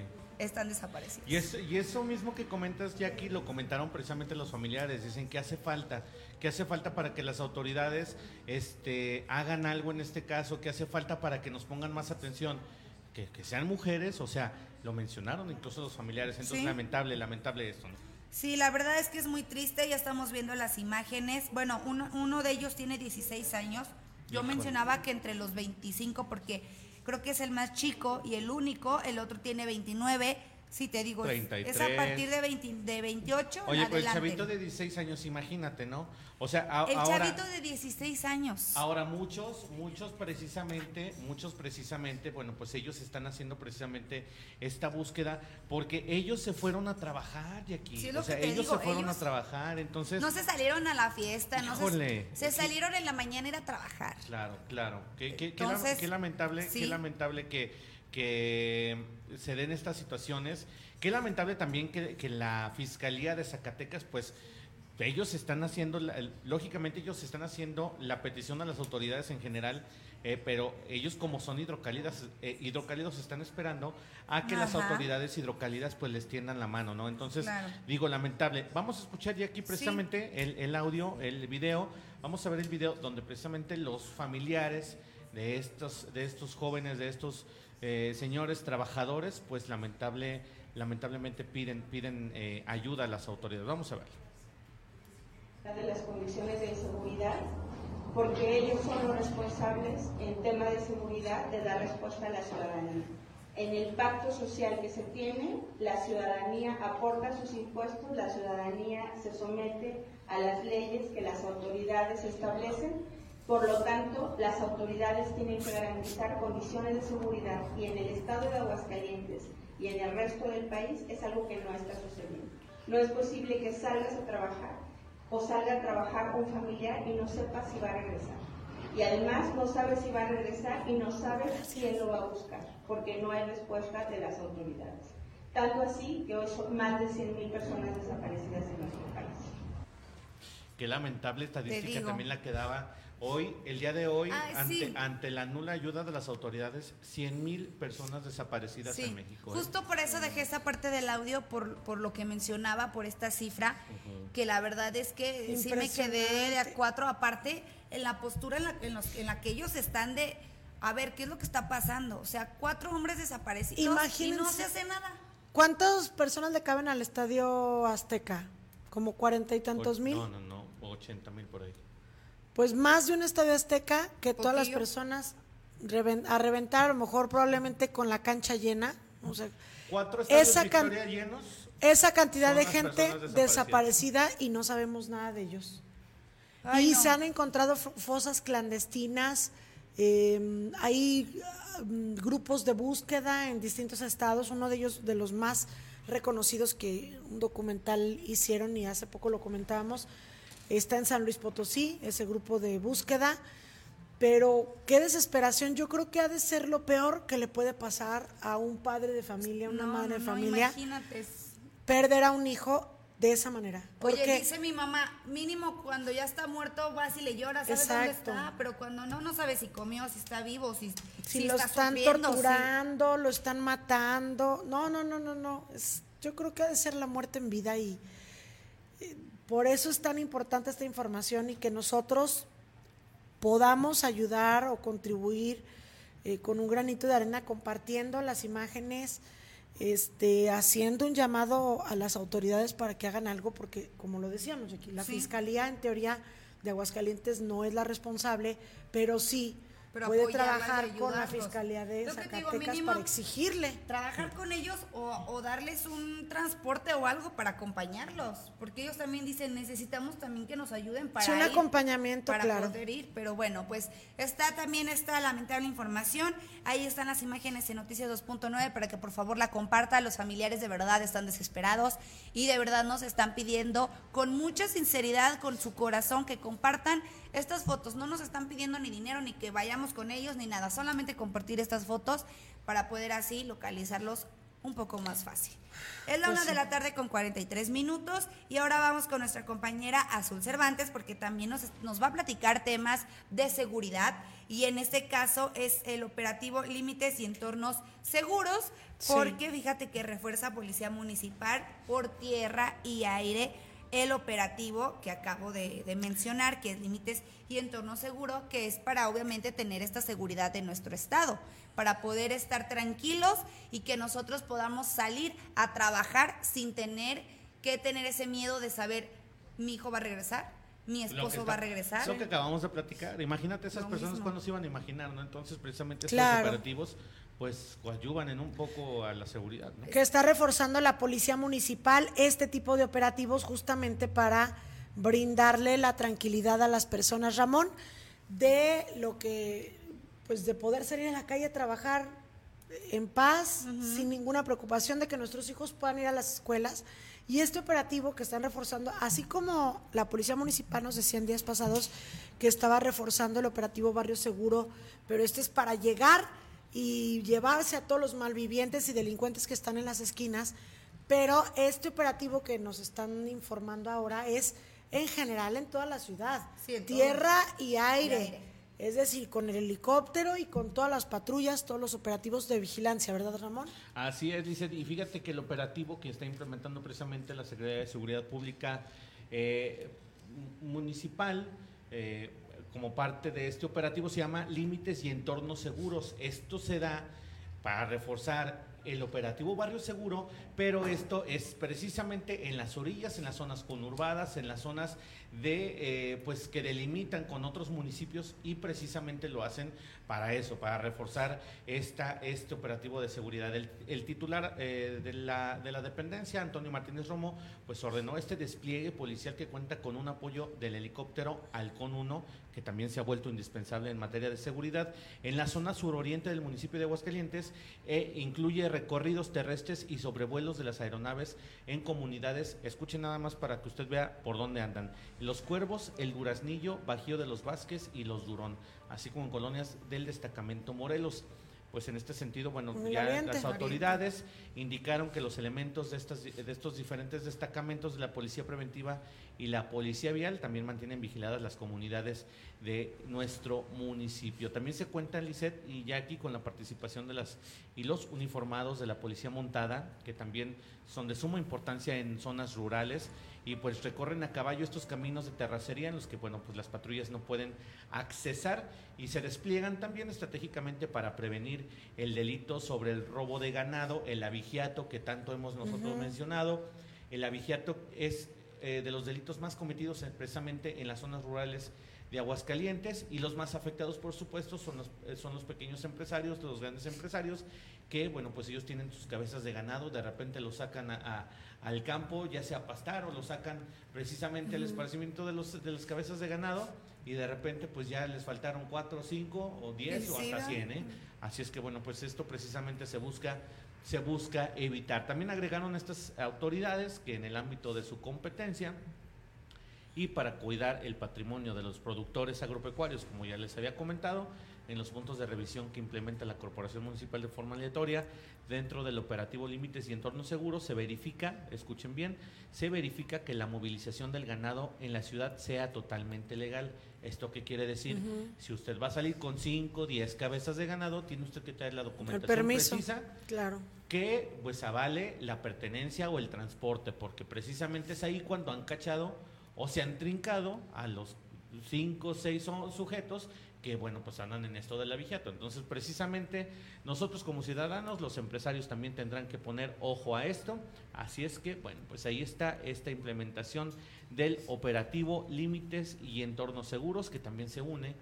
Están desaparecidos. Y, es- y eso mismo que comentas, Jackie, lo comentaron precisamente los familiares. Dicen que hace falta, que hace falta para que las autoridades este, hagan algo en este caso, que hace falta para que nos pongan más atención, que, que sean mujeres, o sea, lo mencionaron incluso los familiares. Entonces, Sí. lamentable, lamentable esto. ¿no? Sí, la verdad es que es muy triste, ya estamos viendo las imágenes. Bueno, uno, uno de ellos tiene 16 años. Yo Híjole. mencionaba que entre los 25 porque creo que es el más chico y el único, el otro tiene 29. Sí, te digo, es- es a 33. partir de, 20 de 28 Oye, pues el chavito de 16 años, imagínate, ¿no? O sea, a- El ahora... chavito de 16 años. Ahora muchos, muchos precisamente, muchos precisamente, bueno, pues ellos están haciendo precisamente esta búsqueda porque ellos se fueron a trabajar y aquí, Sí, o sea, ellos digo, se fueron ellos a trabajar, entonces, No se salieron a la fiesta, no se, se salieron en la mañana a ir a trabajar. claro, claro, qué, qué- qué lam- Entonces, qué lamentable, sí. qué lamentable que, que se den estas situaciones, qué lamentable también que, que la fiscalía de Zacatecas, pues ellos están haciendo, lógicamente ellos están haciendo la petición a las autoridades en general, eh, pero ellos como son hidrocálidas, eh, hidrocálidos están esperando a que las autoridades hidrocálidas pues les tiendan la mano, ¿no? Entonces, Claro. digo, lamentable. Vamos a escuchar ya aquí precisamente el, el audio, el video, vamos a ver el video donde precisamente los familiares de estos, de estos jóvenes, de estos eh, señores trabajadores, pues lamentable, lamentablemente piden, piden eh, ayuda a las autoridades. Vamos a ver. de las condiciones de inseguridad, porque ellos son los responsables en tema de seguridad de dar respuesta a la ciudadanía. En el pacto social que se tiene, la ciudadanía aporta sus impuestos, la ciudadanía se somete a las leyes que las autoridades establecen, por lo tanto, las autoridades tienen que garantizar condiciones de seguridad y en el estado de Aguascalientes y en el resto del país es algo que no está sucediendo. No es posible que salgas a trabajar o salga a trabajar un familiar y no sepa si va a regresar. Y además no sabe si va a regresar y no sabe quién lo va a buscar, porque no hay respuesta de las autoridades. Tanto así que hoy son más de 100.000 personas desaparecidas en nuestro país. Qué lamentable estadística también la que daba hoy, el día de hoy, Ay, ante, sí. ante la nula ayuda de las autoridades, 100 mil personas desaparecidas Sí, en México. ¿eh? justo por eso dejé esa parte del audio, por, por lo que mencionaba, por esta cifra, que la verdad es que sí me quedé de a cuatro, aparte, en la postura en la, en los- en la que ellos están de, a ver, ¿qué es lo que está pasando? O sea, cuatro hombres desaparecidos y no Imagínense. se hace nada. ¿Cuántas personas le caben al estadio Azteca? ¿Como cuarenta y tantos Och- mil? No, no, no, 80 mil por ahí. Pues más de un estadio Azteca que todas las personas a reventar, a lo mejor probablemente con la cancha llena. O sea, Cuatro estadios Esa can- llenos. esa cantidad de gente desaparecida y no sabemos nada de ellos. Ay, y no. se han encontrado fo- fosas clandestinas, eh, hay mm, grupos de búsqueda en distintos estados, uno de ellos de los más reconocidos que un documental hicieron y hace poco lo comentábamos, está en San Luis Potosí, ese grupo de búsqueda. Pero qué desesperación, yo creo que ha de ser lo peor que le puede pasar a un padre de familia, a una No, madre de no, familia, imagínate. perder a un hijo de esa manera. Oye, Porque dice mi mamá, mínimo cuando ya está muerto vas y le lloras, sabes Exacto. dónde está, pero cuando no, no sabes si comió, si está vivo, si, si, si lo está están sufriendo, si- torturando, lo están matando. No, no, no, no, no. Es- yo creo que ha de ser la muerte en vida y eh, por eso es tan importante esta información y que nosotros podamos ayudar o contribuir eh, con un granito de arena compartiendo las imágenes, este, haciendo un llamado a las autoridades para que hagan algo, porque como lo decíamos aquí, la Sí. fiscalía en teoría de Aguascalientes no es la responsable, pero sí Pero puede trabajar con la fiscalía de Lo que te digo, Zacatecas mínimo- para exigirle. trabajar con ellos o, o darles un transporte o algo para acompañarlos, porque ellos también dicen necesitamos también que nos ayuden para Sí, un ir, acompañamiento, para claro. poder ir, pero bueno, pues está también esta lamentable información, ahí están las imágenes en Noticias 2.9 para que por favor la comparta, los familiares de verdad están desesperados y de verdad nos están pidiendo con mucha sinceridad, con su corazón que compartan estas fotos, no nos están pidiendo ni dinero ni que vayamos con ellos ni nada, solamente compartir estas fotos para poder así localizarlos un poco más fácil. Es la Pues una sí. de la tarde con 43 minutos y ahora vamos con nuestra compañera Azul Cervantes porque también nos, nos va a platicar temas de seguridad y en este caso es el operativo Límites y Entornos Seguros Sí. porque fíjate que refuerza Policía Municipal por tierra y aire el operativo que acabo de, de mencionar, que es Límites y Entorno Seguro, que es para obviamente tener esta seguridad en nuestro estado, para poder estar tranquilos y que nosotros podamos salir a trabajar sin tener que tener ese miedo de saber, mi hijo va a regresar, mi esposo está- va a regresar. Es lo que acabamos de platicar. Imagínate esas Lo personas mismo. cuando se iban a imaginar, ¿no? Entonces, precisamente estos Claro. operativos, pues, coadyuvan en un poco a la seguridad, ¿no? que está reforzando la policía municipal este tipo de operativos justamente para brindarle la tranquilidad a las personas, Ramón, de lo que, pues de poder salir a la calle a trabajar en paz, sin ninguna preocupación de que nuestros hijos puedan ir a las escuelas. Y este operativo que están reforzando, así como la Policía Municipal nos decía en días pasados que estaba reforzando el operativo Barrio Seguro, pero este es para llegar y llevarse a todos los malvivientes y delincuentes que están en las esquinas. Pero este operativo que nos están informando ahora es en general en toda la ciudad, Sí, en todo. tierra y aire. aire. Es decir, con el helicóptero y con todas las patrullas, todos los operativos de vigilancia, ¿verdad, Ramón? Así es, dice, y fíjate que el operativo que está implementando precisamente la Secretaría de Seguridad Pública eh, municipal, eh, como parte de este operativo, se llama Límites y Entornos Seguros. Esto se da para reforzar el operativo Barrio Seguro, pero esto es precisamente en las orillas, en las zonas conurbadas, en las zonas de eh, pues que delimitan con otros municipios y precisamente lo hacen para eso, para reforzar esta, este operativo de seguridad. El, titular eh, de, la, de la dependencia, Antonio Martínez Romo, pues ordenó este despliegue policial que cuenta con un apoyo del helicóptero Halcón 1, que también se ha vuelto indispensable en materia de seguridad, en la zona suroriente del municipio de Aguascalientes, e incluye recorridos terrestres y sobrevuelos de las aeronaves en comunidades. Escuchen nada más para que usted vea por dónde andan. Los Cuervos, el Duraznillo, Bajío de los Vázquez y los Durón, así como en colonias del destacamento Morelos. Pues en este sentido, bueno, ya las autoridades indicaron que los elementos de, estas, de estos diferentes destacamentos de la Policía Preventiva y la Policía Vial también mantienen vigiladas las comunidades de nuestro municipio. También se cuenta, Lisset y Jackie, con la participación de las y los uniformados de la Policía Montada, que también son de suma importancia en zonas rurales y pues recorren a caballo estos caminos de terracería en los que bueno pues las patrullas no pueden accesar y se despliegan también estratégicamente para prevenir el delito sobre el robo de ganado, el abigiato que tanto hemos nosotros mencionado. El abigiato es eh, de los delitos más cometidos precisamente en las zonas rurales de Aguascalientes y los más afectados por supuesto son los, eh, son los pequeños empresarios, los grandes empresarios que bueno pues ellos tienen sus cabezas de ganado, de repente los sacan a, a- al campo ya sea a pastar o lo sacan precisamente al esparcimiento de, los, de las cabezas de ganado y de repente pues ya les faltaron cuatro, cinco o diez o hasta cien, ¿eh? Así es que bueno pues esto precisamente se busca se busca evitar. También agregaron estas autoridades que en el ámbito de su competencia y para cuidar el patrimonio de los productores agropecuarios, como ya les había comentado, en los puntos de revisión que implementa la Corporación Municipal de forma aleatoria, dentro del operativo Límites y Entornos Seguros, se verifica, escuchen bien, se verifica que la movilización del ganado en la ciudad sea totalmente legal. ¿Esto qué quiere decir? Si usted va a salir con 5, 10 cabezas de ganado, tiene usted que traer la documentación permiso. precisa Claro. que pues avale la pertenencia o el transporte, porque precisamente es ahí cuando han cachado o se han trincado a los cinco o seis su- sujetos que bueno pues andan en esto de la vigiato. Entonces precisamente nosotros como ciudadanos, los empresarios también tendrán que poner ojo a esto. Así es que bueno pues ahí está esta implementación del operativo límites y entornos seguros que también se une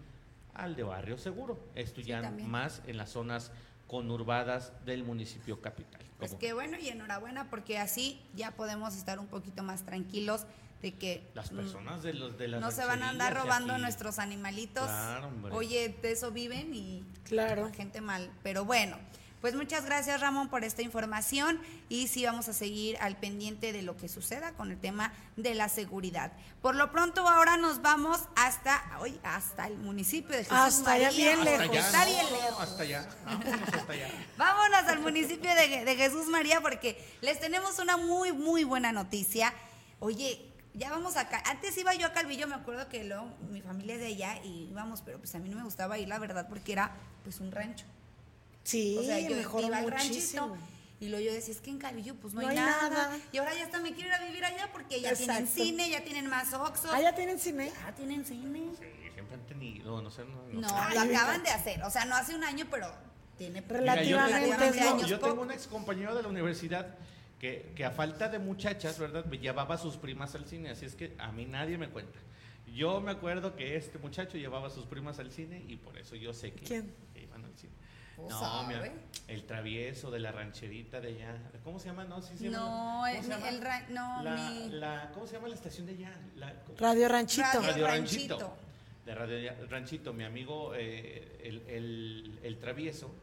al de barrio seguro. Esto Sí, ya también. más en las zonas conurbadas del municipio capital. Pues Como qué bueno y enhorabuena porque así ya podemos estar un poquito más tranquilos de que las mm, personas de los de las no se van a andar robando aquí- nuestros animalitos. Claro, hombre. Oye, de eso viven y Claro. la gente mal. Pero bueno, pues muchas gracias Ramón por esta información y sí vamos a seguir al pendiente de lo que suceda con el tema de la seguridad. Por lo pronto ahora nos vamos hasta hoy hasta el municipio de Jesús Hasta allá María. bien hasta lejos. allá, Está no, bien lejos. hasta allá, vámonos hasta allá. Vámonos al municipio de, de Jesús María porque les tenemos una muy, muy buena noticia. Oye, ya vamos acá. Antes iba yo a Calvillo, me acuerdo que luego mi familia es de allá y íbamos, pero pues a mí no me gustaba ir, la verdad, porque era pues un rancho. Sí, O sea, yo mejoró iba al ranchito y luego yo decía, es que en Calvillo pues no, No hay, hay nada. nada. Y ahora ya hasta me quiero ir a vivir allá porque ya tienen cine, ya tienen más Oxxo. Ah, ya tienen cine. Ya tienen cine. Sí, siempre han tenido, no sé, no, No, sé. Ay, lo mira. acaban de hacer. O sea, no hace un año, pero tiene Mira, yo Relativamente tengo- es yo, años yo tengo un ex compañero de la universidad que, que a falta de muchachas, ¿verdad? Me llevaba a sus primas al cine, así es que a mí nadie me cuenta. Yo me acuerdo que este muchacho llevaba a sus primas al cine y por eso yo sé que, ¿Quién? que iban al cine. No, mira, ¿sabe? el travieso de la rancherita de allá. ¿Cómo se llama? No, sí se llama. No, ¿Cómo el, se llama? el ra- no, la, mi la- ¿Cómo se llama la estación de allá? La, Radio Ranchito. Radio Radio Ranchito. Ranchito. De Radio Ranchito, mi amigo, eh, el, el- el travieso,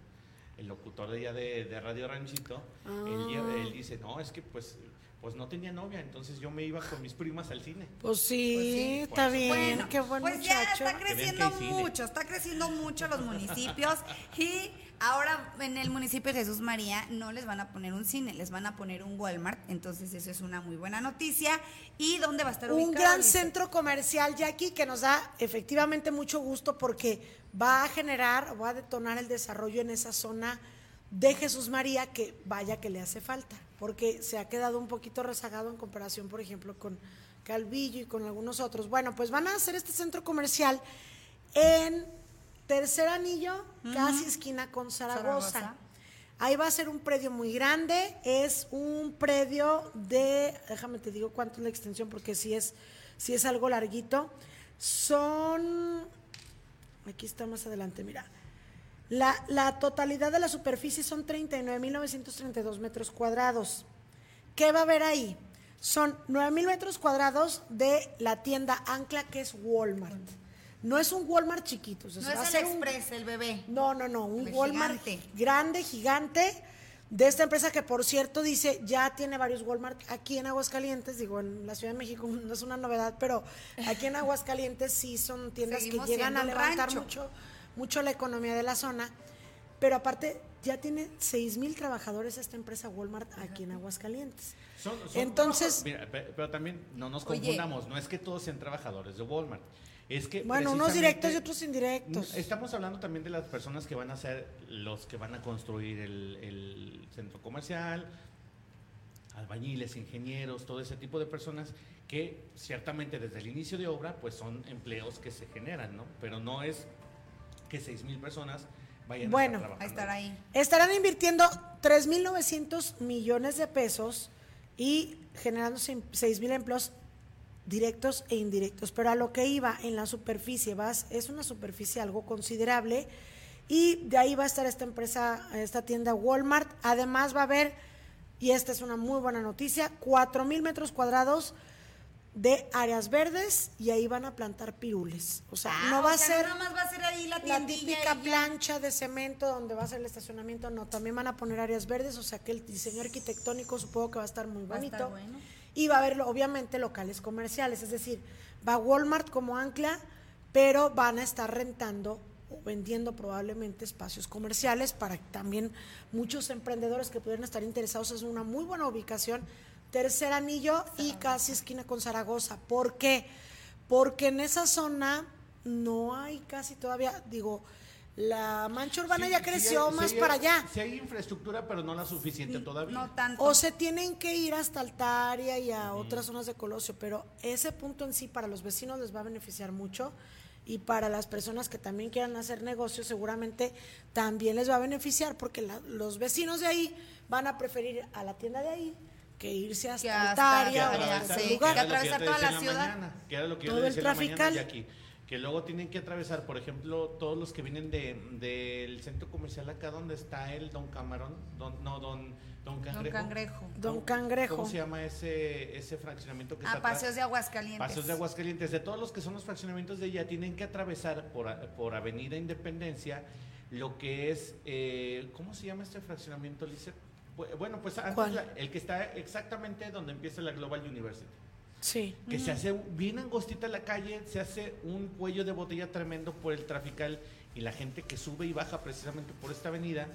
el locutor de de, de Radio Ranchito, él, lle- él dice, no, es que pues, pues no tenía novia, entonces yo me iba con mis primas al cine. Pues sí, Pues sí, está bien, Bueno, qué buen pues ya está creciendo mucho, está creciendo mucho los municipios y ahora en el municipio de Jesús María no les van a poner un cine, les van a poner un Walmart, entonces eso es una muy buena noticia. ¿Y dónde va a estar Un ubicado? gran centro comercial, Jackie, que nos da efectivamente mucho gusto porque va a generar, va a detonar el desarrollo en esa zona de Jesús María que vaya que le hace falta, porque se ha quedado un poquito rezagado en comparación, por ejemplo, con Calvillo y con algunos otros. Bueno, pues van a hacer este centro comercial en Tercer Anillo, casi esquina con Zaragoza. Zaragoza. Ahí va a ser un predio muy grande, es un predio de, déjame te digo cuánto es la extensión porque si es, si es algo larguito, son, aquí está más adelante, mira, la, la totalidad de la superficie son 39.932 metros cuadrados. ¿Qué va a haber ahí? Son 9.000 metros cuadrados de la tienda Ancla que es Walmart. No es un Walmart chiquito, o sea, No es el un- Express, el bebé. no, no, no, un Walmart gigante. grande, gigante, de esta empresa que por cierto dice ya tiene varios Walmart aquí en Aguascalientes, digo en la Ciudad de México no es una novedad, pero aquí en Aguascalientes sí son tiendas Seguimos que llegan a levantar rancho. mucho, mucho la economía de la zona, pero aparte ya tiene seis mil trabajadores esta empresa Walmart aquí en Aguascalientes. Son- son Entonces- mira, pe- pero, también no nos Oye. confundamos, no es que todos sean trabajadores de Walmart. Es que Bueno, unos directos y otros indirectos. Estamos hablando también de las personas que van a ser los que van a construir el, el centro comercial, albañiles, ingenieros, todo ese tipo de personas que ciertamente desde el inicio de obra pues son empleos que se generan, ¿no? Pero no es que seis mil personas vayan Bueno, a estar A trabajando. estar ahí. Estarán invirtiendo 3.900 millones de pesos y generando 6.000 empleos directos e indirectos. Pero a lo que iba en la superficie, vas, es una superficie algo considerable y de ahí va a estar esta empresa, esta tienda Walmart. Además va a haber, y esta es una muy buena noticia, 4.000 metros cuadrados de áreas verdes y ahí van a plantar pirules. O sea, Ah, no o va a ser Nada más va a ser ahí la la típica plancha de cemento donde va a ser el estacionamiento, no, también van a poner áreas verdes, o sea que el diseño arquitectónico supongo que va a estar muy Va a bonito. estar bueno. Y va a haber, obviamente, locales comerciales, es decir, va Walmart como ancla, pero van a estar rentando o vendiendo probablemente espacios comerciales para también muchos emprendedores que pudieran estar interesados es una muy buena ubicación. Tercer anillo y casi esquina con Zaragoza. ¿Por qué? Porque en esa zona no hay casi todavía, digo, la mancha urbana Sí, ya sí creció hay- más sí hay- para allá. Sí hay infraestructura, pero no la suficiente todavía. No tanto. O se tienen que ir hasta Altaria y a otras zonas de Colosio, pero ese punto en sí para los vecinos les va a beneficiar mucho y para las personas que también quieran hacer negocios seguramente también les va a beneficiar porque la- los vecinos de ahí van a preferir a la tienda de ahí que irse hasta, Que Altaria o que lugar. lo atravesar toda la ciudad. mañana, que era lo que yo Todo le el la mañana, trafical. Que luego tienen que atravesar, por ejemplo, todos los que vienen de del centro comercial acá donde está el Don Camarón, don, no, Don, don Cangrejo. Don Cangrejo. Don ¿Cómo- Cangrejo. ¿Cómo se llama ese, ese fraccionamiento que A está atrás? Paseos de Aguascalientes. Paseos de Aguascalientes. De todos los que son los fraccionamientos de ella, tienen que atravesar por, a- por Avenida Independencia lo que es, eh, ¿cómo se llama este fraccionamiento? Bu- Bueno, pues antes ¿Cuál? la- el que está exactamente donde empieza la Global University. Sí. Que se hace bien angostita la calle, se hace un cuello de botella tremendo por el trafical y la gente que sube y baja precisamente por esta avenida,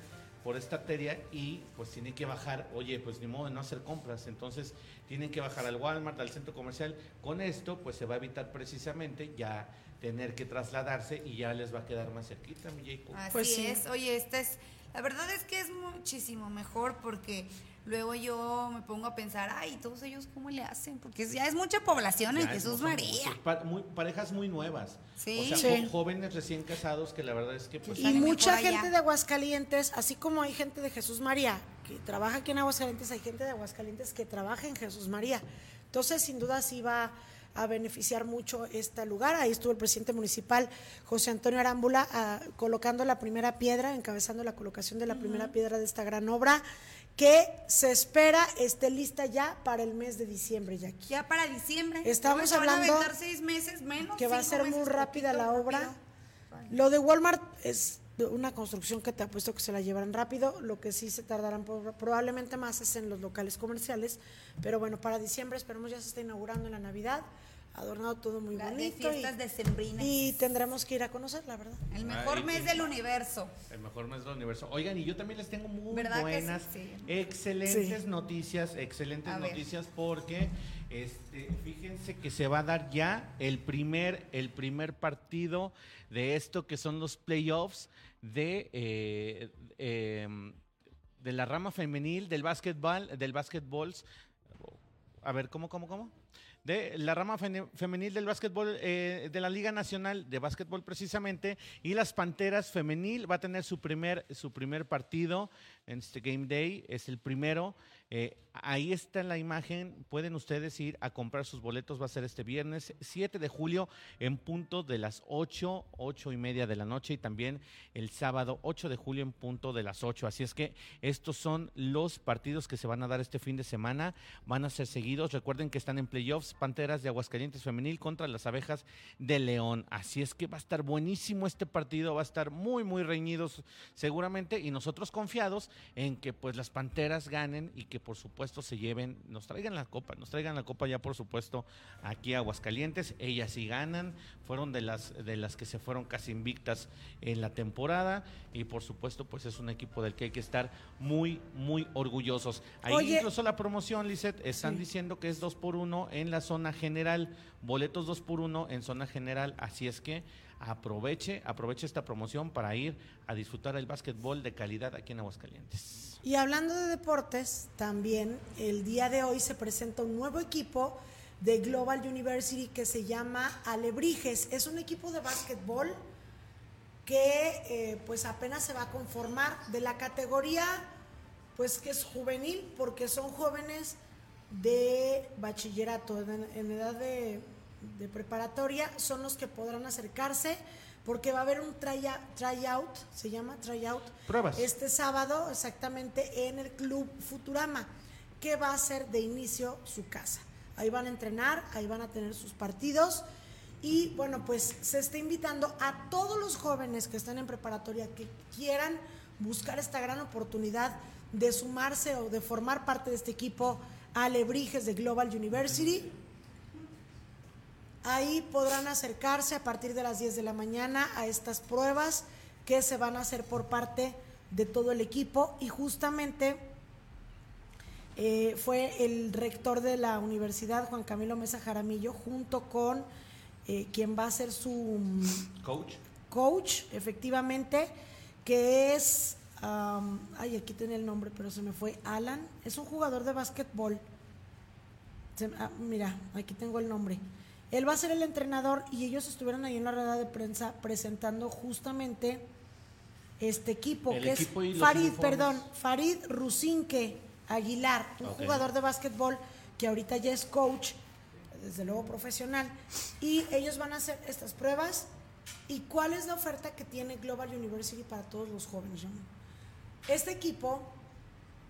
por esta arteria y pues tiene que bajar, oye, pues ni modo de no hacer compras, entonces tienen que bajar al Walmart, al centro comercial. Con esto pues se va a evitar precisamente ya tener que trasladarse y ya les va a quedar más cerquita, mi Jacob. Así Pues sí. es. Oye, esta es. La verdad es que es muchísimo mejor porque luego yo me pongo a pensar, ay, todos ellos cómo le hacen, porque ya es mucha población en Jesús María. muchos, pa- muy- parejas muy nuevas. Sí. O sea, Sí. jóvenes recién casados que la verdad es que pues Y mucha allá. gente de Aguascalientes, así como hay gente de Jesús María que trabaja aquí en Aguascalientes, hay gente de Aguascalientes que trabaja en Jesús María. Entonces, sin duda, sí va a beneficiar mucho este lugar. Ahí estuvo el presidente municipal, José Antonio Arámbula, ah, colocando la primera piedra, encabezando la colocación de la primera piedra de esta gran obra, que se espera esté lista ya para el mes de diciembre, Jackie. Ya para diciembre. Estamos Se van a hablando seis meses menos. que va a ser muy rápida la obra. rápido. Lo de Walmart es una construcción que te apuesto que se la llevarán rápido, lo que sí se tardarán por- probablemente más es en los locales comerciales, pero bueno, para diciembre esperemos ya se está inaugurando en la Navidad, adornado todo muy La de bonito fiestas y, decembrinas. y tendremos que ir a conocer, la verdad. El mejor Ay, mes sí. del universo. El mejor mes del universo. Oigan, y yo también les tengo muy ¿Verdad que buenas, sí? Sí. excelentes Sí. noticias, excelentes A ver. noticias porque este, fíjense que se va a dar ya el primer, el primer partido de esto que son los playoffs de, eh, eh, de la rama femenil del básquetbol, del básquetbol. A ver, ¿cómo, cómo, cómo? De la rama femenil del básquetbol eh, de la Liga Nacional de Básquetbol precisamente y las Panteras femenil va a tener su primer su primer partido en este Game Day es el primero. Eh, ahí está la imagen pueden ustedes ir a comprar sus boletos va a ser este viernes 7 de julio en punto de las 8 8 y media de la noche y también el sábado 8 de julio en punto de las 8 así es que estos son los partidos que se van a dar este fin de semana van a ser seguidos. Recuerden que están en playoffs Panteras de Aguascalientes Femenil contra las Abejas de León. Así es que va a estar buenísimo este partido, va a estar muy, muy reñidos seguramente y nosotros confiados en que pues las Panteras ganen y que por supuesto se lleven, nos traigan la copa, nos traigan la copa ya por supuesto aquí a Aguascalientes. Ellas sí ganan, fueron de las, de las que se fueron casi invictas en la temporada y por supuesto pues es un equipo del que hay que estar muy, muy orgullosos. Ahí Oye. incluso la promoción, Lisette, están diciendo que es dos por uno en la zona general, boletos dos por uno en zona general, así es que aproveche, aproveche esta promoción para ir a disfrutar el básquetbol de calidad aquí en Aguascalientes. Y hablando de deportes, también el día de hoy se presenta un nuevo equipo de Global University que se llama Alebrijes. Es un equipo de básquetbol que eh, pues apenas se va a conformar de la categoría pues que es juvenil porque son jóvenes de bachillerato en, en edad de, de preparatoria son los que podrán acercarse porque va a haber un tryout se llama tryout Pruebas. este sábado exactamente en el Club Futurama, que va a ser de inicio su casa. Ahí van a entrenar, ahí van a tener sus partidos y bueno, pues se está invitando a todos los jóvenes que están en preparatoria que quieran buscar esta gran oportunidad de sumarse o de formar parte de este equipo Alebrijes de Global University. Ahí podrán acercarse a partir de las 10 de la mañana a estas pruebas que se van a hacer por parte de todo el equipo y justamente eh, fue el rector de la universidad, Juan Camilo Mesa Jaramillo, junto con eh, quien va a ser su mm, Coach. coach, efectivamente, que es, ay, aquí tiene el nombre, pero se me fue, Alan, es un jugador de básquetbol. Se- ah, mira, aquí tengo el nombre. Él va a ser el entrenador y ellos estuvieron ahí en la rueda de prensa presentando justamente este equipo, El que equipo es Farid, uniformes. perdón, Farid Rusinque Aguilar, un jugador de básquetbol que ahorita ya es coach, desde luego profesional, y ellos van a hacer estas pruebas. ¿Y cuál es la oferta que tiene Global University para todos los jóvenes? Este equipo,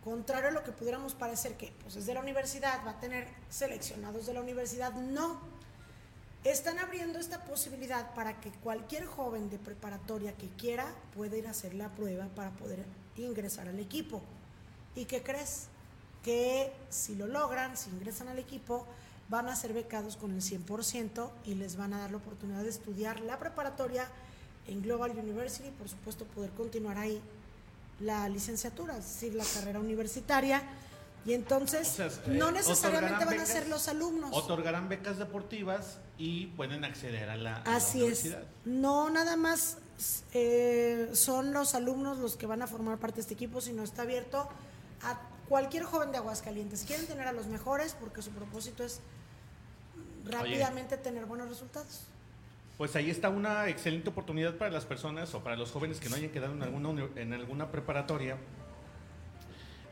contrario a lo que pudiéramos parecer que pues, es de la universidad, va a tener seleccionados de la universidad, no. Están abriendo esta posibilidad para que cualquier joven de preparatoria que quiera pueda ir a hacer la prueba para poder ingresar al equipo. ¿Y qué crees? Que si lo logran, si ingresan al equipo, van a ser becados con el 100% y les van a dar la oportunidad de estudiar la preparatoria en Global University, por supuesto poder continuar ahí la licenciatura, es decir, la carrera universitaria. Y entonces O sea, no necesariamente van a ser los alumnos. Otorgarán becas deportivas y pueden acceder a la, a la Así es. universidad. No nada más eh, son los alumnos los que van a formar parte de este equipo, sino está abierto a cualquier joven de Aguascalientes. Quieren tener a los mejores porque su propósito es rápidamente tener buenos resultados. Pues ahí está una excelente oportunidad para las personas o para los jóvenes que no hayan quedado en alguna, en alguna preparatoria.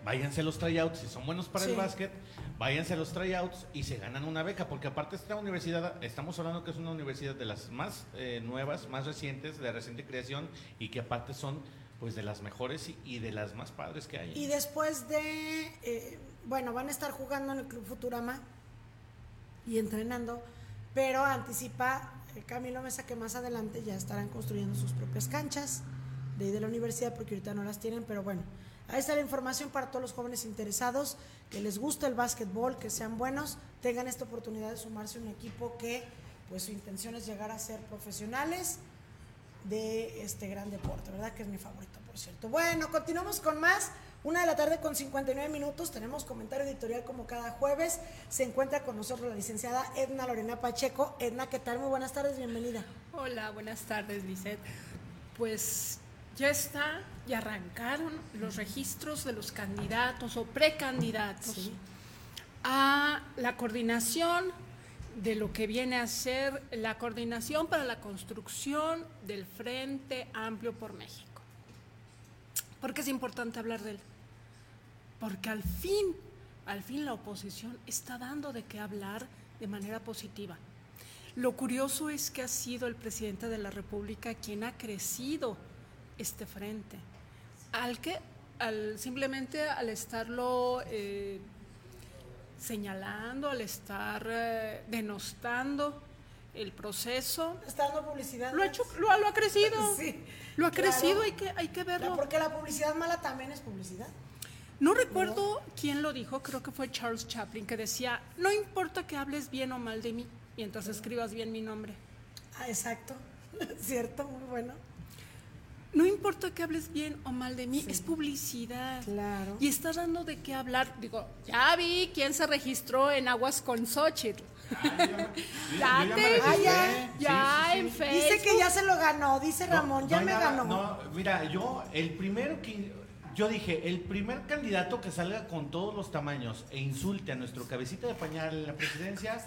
Váyanse a los tryouts, si son buenos para Sí. el básquet, váyanse a los tryouts y se ganan una beca, porque aparte esta universidad, estamos hablando que es una universidad de las más eh, nuevas, más recientes, de reciente creación y que aparte son pues de las mejores y, y de las más padres que hay. Y después de, eh, bueno, van a estar jugando en el Club Futurama y entrenando, pero anticipa eh, Camilo Mesa que más adelante ya estarán construyendo sus propias canchas de ahí de la universidad, porque ahorita no las tienen, pero bueno, ahí está la información para todos los jóvenes interesados, que les gusta el básquetbol, que sean buenos, tengan esta oportunidad de sumarse a un equipo que pues su intención es llegar a ser profesionales de este gran deporte, ¿verdad? Que es mi favorito, por cierto. Bueno, continuamos con más. Una de la tarde con 59 minutos. Tenemos comentario editorial como cada jueves. Se encuentra con nosotros la licenciada Edna Lorena Pacheco. Edna, ¿qué tal? Muy buenas tardes, bienvenida. Hola, buenas tardes, Lisette. Pues ya está, ya arrancaron los registros de los candidatos o precandidatos Sí. a la coordinación de lo que viene a ser la coordinación para la construcción del Frente Amplio por México. ¿Por qué es importante hablar de él? Porque al fin, al fin la oposición está dando de qué hablar de manera positiva. Lo curioso es que ha sido el presidente de la República quien ha crecido este frente. Al que, al, simplemente al estarlo eh, señalando, al estar eh, denostando el proceso, Está dando publicidad. lo ha, hecho, lo, ha- lo ha crecido. Sí, lo ha claro. crecido, hay que, hay que verlo. Porque la publicidad mala también es publicidad. No recuerdo quién lo dijo, creo que fue Charles Chaplin, que decía, no importa que hables bien o mal de mí, mientras escribas bien mi nombre. Ah, exacto. Cierto, muy bueno. No importa que hables bien o mal de mí, es publicidad. Claro. Y está dando de qué hablar. Digo, ya vi quién se registró en Aguas con Xochitl. ya Ya sí, en Facebook. Dice que ya se lo ganó, dice No, Ramón, no ya me nada, ganó. no, mira, yo, el primero que. Yo dije, el primer candidato que salga con todos los tamaños e insulte a nuestro cabecita de pañal en la presidencia,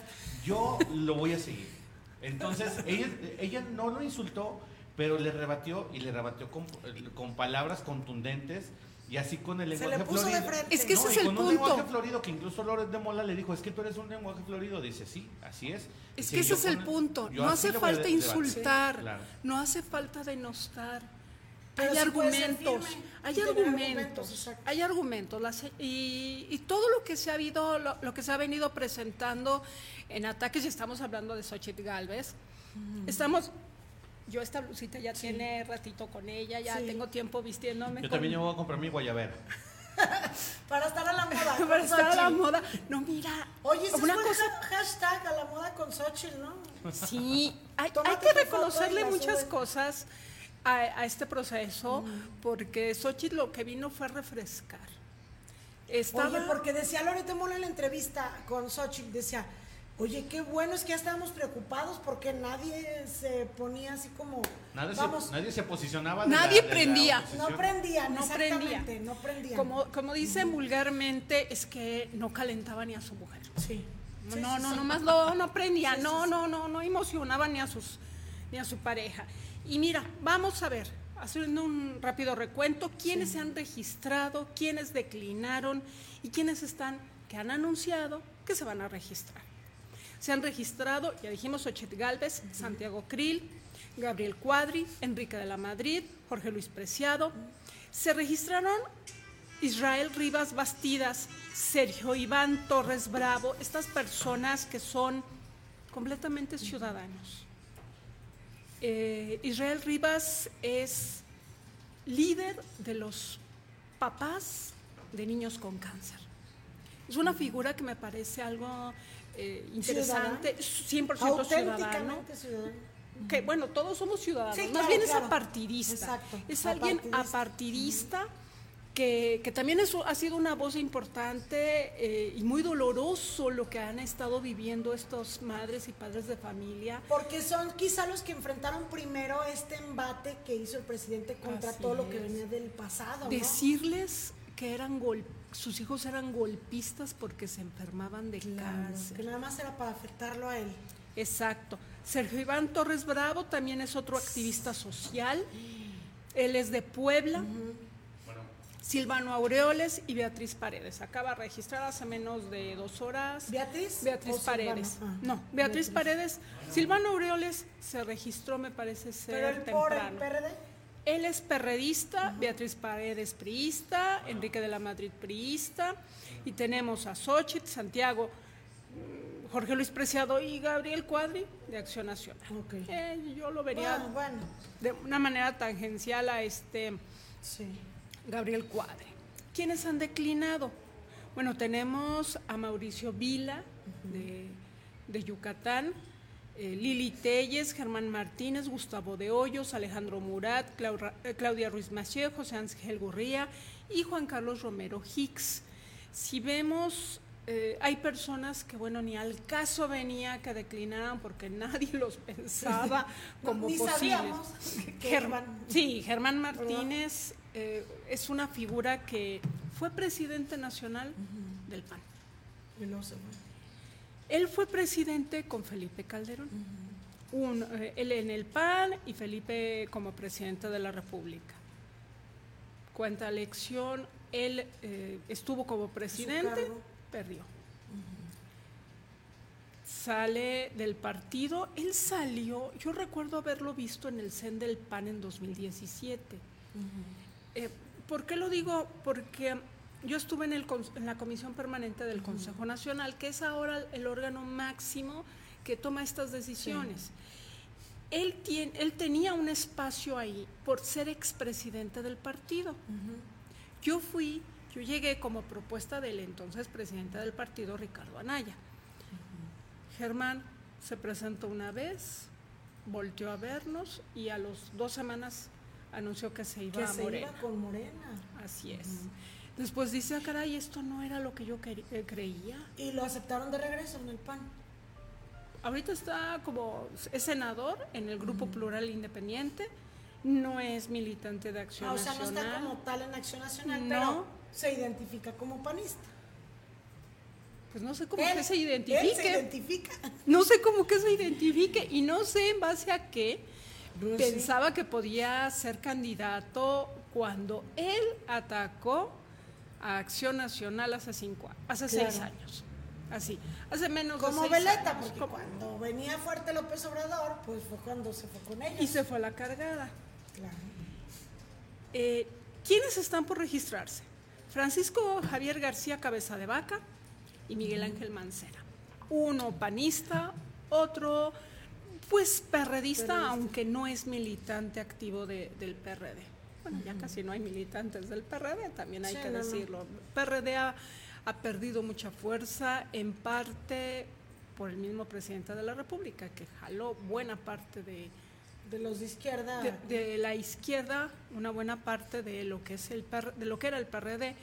yo lo voy a seguir. Entonces, ella, ella no lo insultó, pero le rebatió y le rebatió con, con palabras contundentes y así con el Se lenguaje le puso de frente. Es que ese No, es el con un punto. lenguaje florido que incluso Loret de Mola le dijo, es que tú eres un lenguaje florido. Dice, sí, así es. Es Dice, que ese es el punto. No hace falta debatir". insultar, Claro. no hace falta denostar. Pero hay argumentos, firme hay argumentos, hay argumentos. las- y, y todo lo que se ha habido, lo, lo que se ha venido presentando en ataques, y estamos hablando de Xochitl Galvez, estamos, yo esta blusita ya tiene ratito con ella, ya Sí. tengo tiempo vistiéndome. Yo con- también me voy a comprar mi guayabera. Para estar a la moda. para estar a la moda. No, mira. Oye, ese una cosa. hashtag a la moda con Xochitl, ¿no? Sí, hay, hay que reconocerle muchas cosas a, a este proceso, porque Xochitl lo que vino fue a refrescar. Estaba, Oye, porque decía Loreto Mola en la entrevista con Xochitl, decía, oye, qué bueno, es que ya estábamos preocupados porque nadie se ponía así como, Nadie, vamos, se, nadie se posicionaba. de Nadie la- de la prendía. no prendían, no exactamente, prendía. no prendían. Como, como dicen vulgarmente, es que no calentaba ni a su mujer. Sí. No, Sí, no, sí, no, sí. nomás no, no prendía, Sí, sí, no, sí. no, no, no emocionaba ni a sus ni a su pareja. Y mira, vamos a ver, haciendo un rápido recuento, quiénes se han registrado, quiénes declinaron y quiénes están, que han anunciado que se van a registrar. Se han registrado, ya dijimos, Ochit Galvez, Santiago Krill, Gabriel Cuadri, Enrique de la Madrid, Jorge Luis Preciado. Se registraron Israel Rivas Bastidas, Sergio Iván Torres Bravo, estas personas que son completamente ciudadanos. Eh, Israel Rivas es líder de los papás de niños con cáncer. Es una figura que me parece algo eh, interesante, 100% ciudadano. Auténticamente ciudadano. Que bueno, todos somos ciudadanos, Sí, más claro, bien es claro. apartidista. Exacto, Es alguien apartidista. apartidista que, que también es- ha sido una voz importante eh, y muy doloroso lo que han estado viviendo estos madres y padres de familia. Porque son quizá los que enfrentaron primero este embate que hizo el presidente contra Así todo lo que venía del pasado, ¿no? Decirles que eran gol- sus hijos eran golpistas porque se enfermaban de Claro, cáncer. que nada más era para afectarlo a él. Exacto. Sergio Iván Torres Bravo también es otro activista social. Él es de Puebla. Silvano Aureoles y Beatriz Paredes. Acaba de registrar hace menos de dos horas. ¿Beatriz? Beatriz? Paredes. Ah, no, Beatriz, Paredes. Silvano Aureoles se registró, me parece ser Pero el por el temprano. PRD. Él es perredista, Beatriz Paredes priista, Enrique de la Madrid priista, y tenemos a Xochitl, Santiago, Jorge Luis Preciado y Gabriel Cuadri de Acción Nacional. Eh, yo lo vería Bueno, bueno, de una manera tangencial a este sí. Gabriel Cuadri. ¿Quiénes han declinado? Bueno, tenemos a Mauricio Vila de, de Yucatán, eh, Lili Telles, Germán Martínez, Gustavo de Hoyos, Alejandro Murat, Claura- eh, Claudia Ruiz Macié, José Ángel Gurría y Juan Carlos Romero Hicks. Si vemos, eh, hay personas que, bueno, ni al caso venía que declinaran porque nadie los pensaba como Ni posibles. sabíamos que Germ- iban. Sí, Germán Martínez es una figura que fue presidente nacional del PAN. Y luego se. Él fue presidente con Felipe Calderón. Un, eh, él en el PAN y Felipe como presidente de la República. Cuenta elección, él eh, estuvo como presidente, perdió. Sale del partido, él salió, yo recuerdo haberlo visto en el CEN del PAN en 2017. Eh, ¿Por qué lo digo? Porque yo estuve en, el, en la Comisión Permanente del Consejo Nacional, que es ahora el órgano máximo que toma estas decisiones. Él, tenía un espacio ahí por ser expresidente del partido. Yo fui, yo llegué como propuesta del entonces presidente del partido, Ricardo Anaya. Germán se presentó una vez, volteó a vernos y a los dos semanas anunció que se iba Que a se Morena. iba con Morena. Así es. Después dice, ah, caray, esto no era lo que yo eh, creía. Y lo aceptaron de regreso en el PAN. Ahorita está como, es senador en el Grupo Plural Independiente, no es militante de Acción Ah, o sea, no Nacional. está como tal en Acción Nacional, No. pero se identifica como panista. Pues no sé cómo Él- que se Él identifique. se identifica. No sé cómo que se identifique y no sé en base a qué No pensaba que podía ser candidato cuando él atacó a Acción Nacional hace cinco hace seis años. Así, hace menos de Como seis Veleta, años. porque cuando venía fuerte López Obrador, pues fue cuando se fue con ellos. y se fue a la cargada. Claro. Eh, ¿Quiénes están por registrarse? Francisco Javier García Cabeza de Vaca y Miguel Ángel Mancera. Uno panista, otro pues perredista, aunque no es militante activo de- del PRD. Bueno, ya casi no hay militantes del PRD, también hay Sí, que no, no. decirlo. PRD ha, ha perdido mucha fuerza, en parte por el mismo presidente de la República, que jaló buena parte de, De los de izquierda. de, de la izquierda, una buena parte de lo que es el PR de lo que era el PRD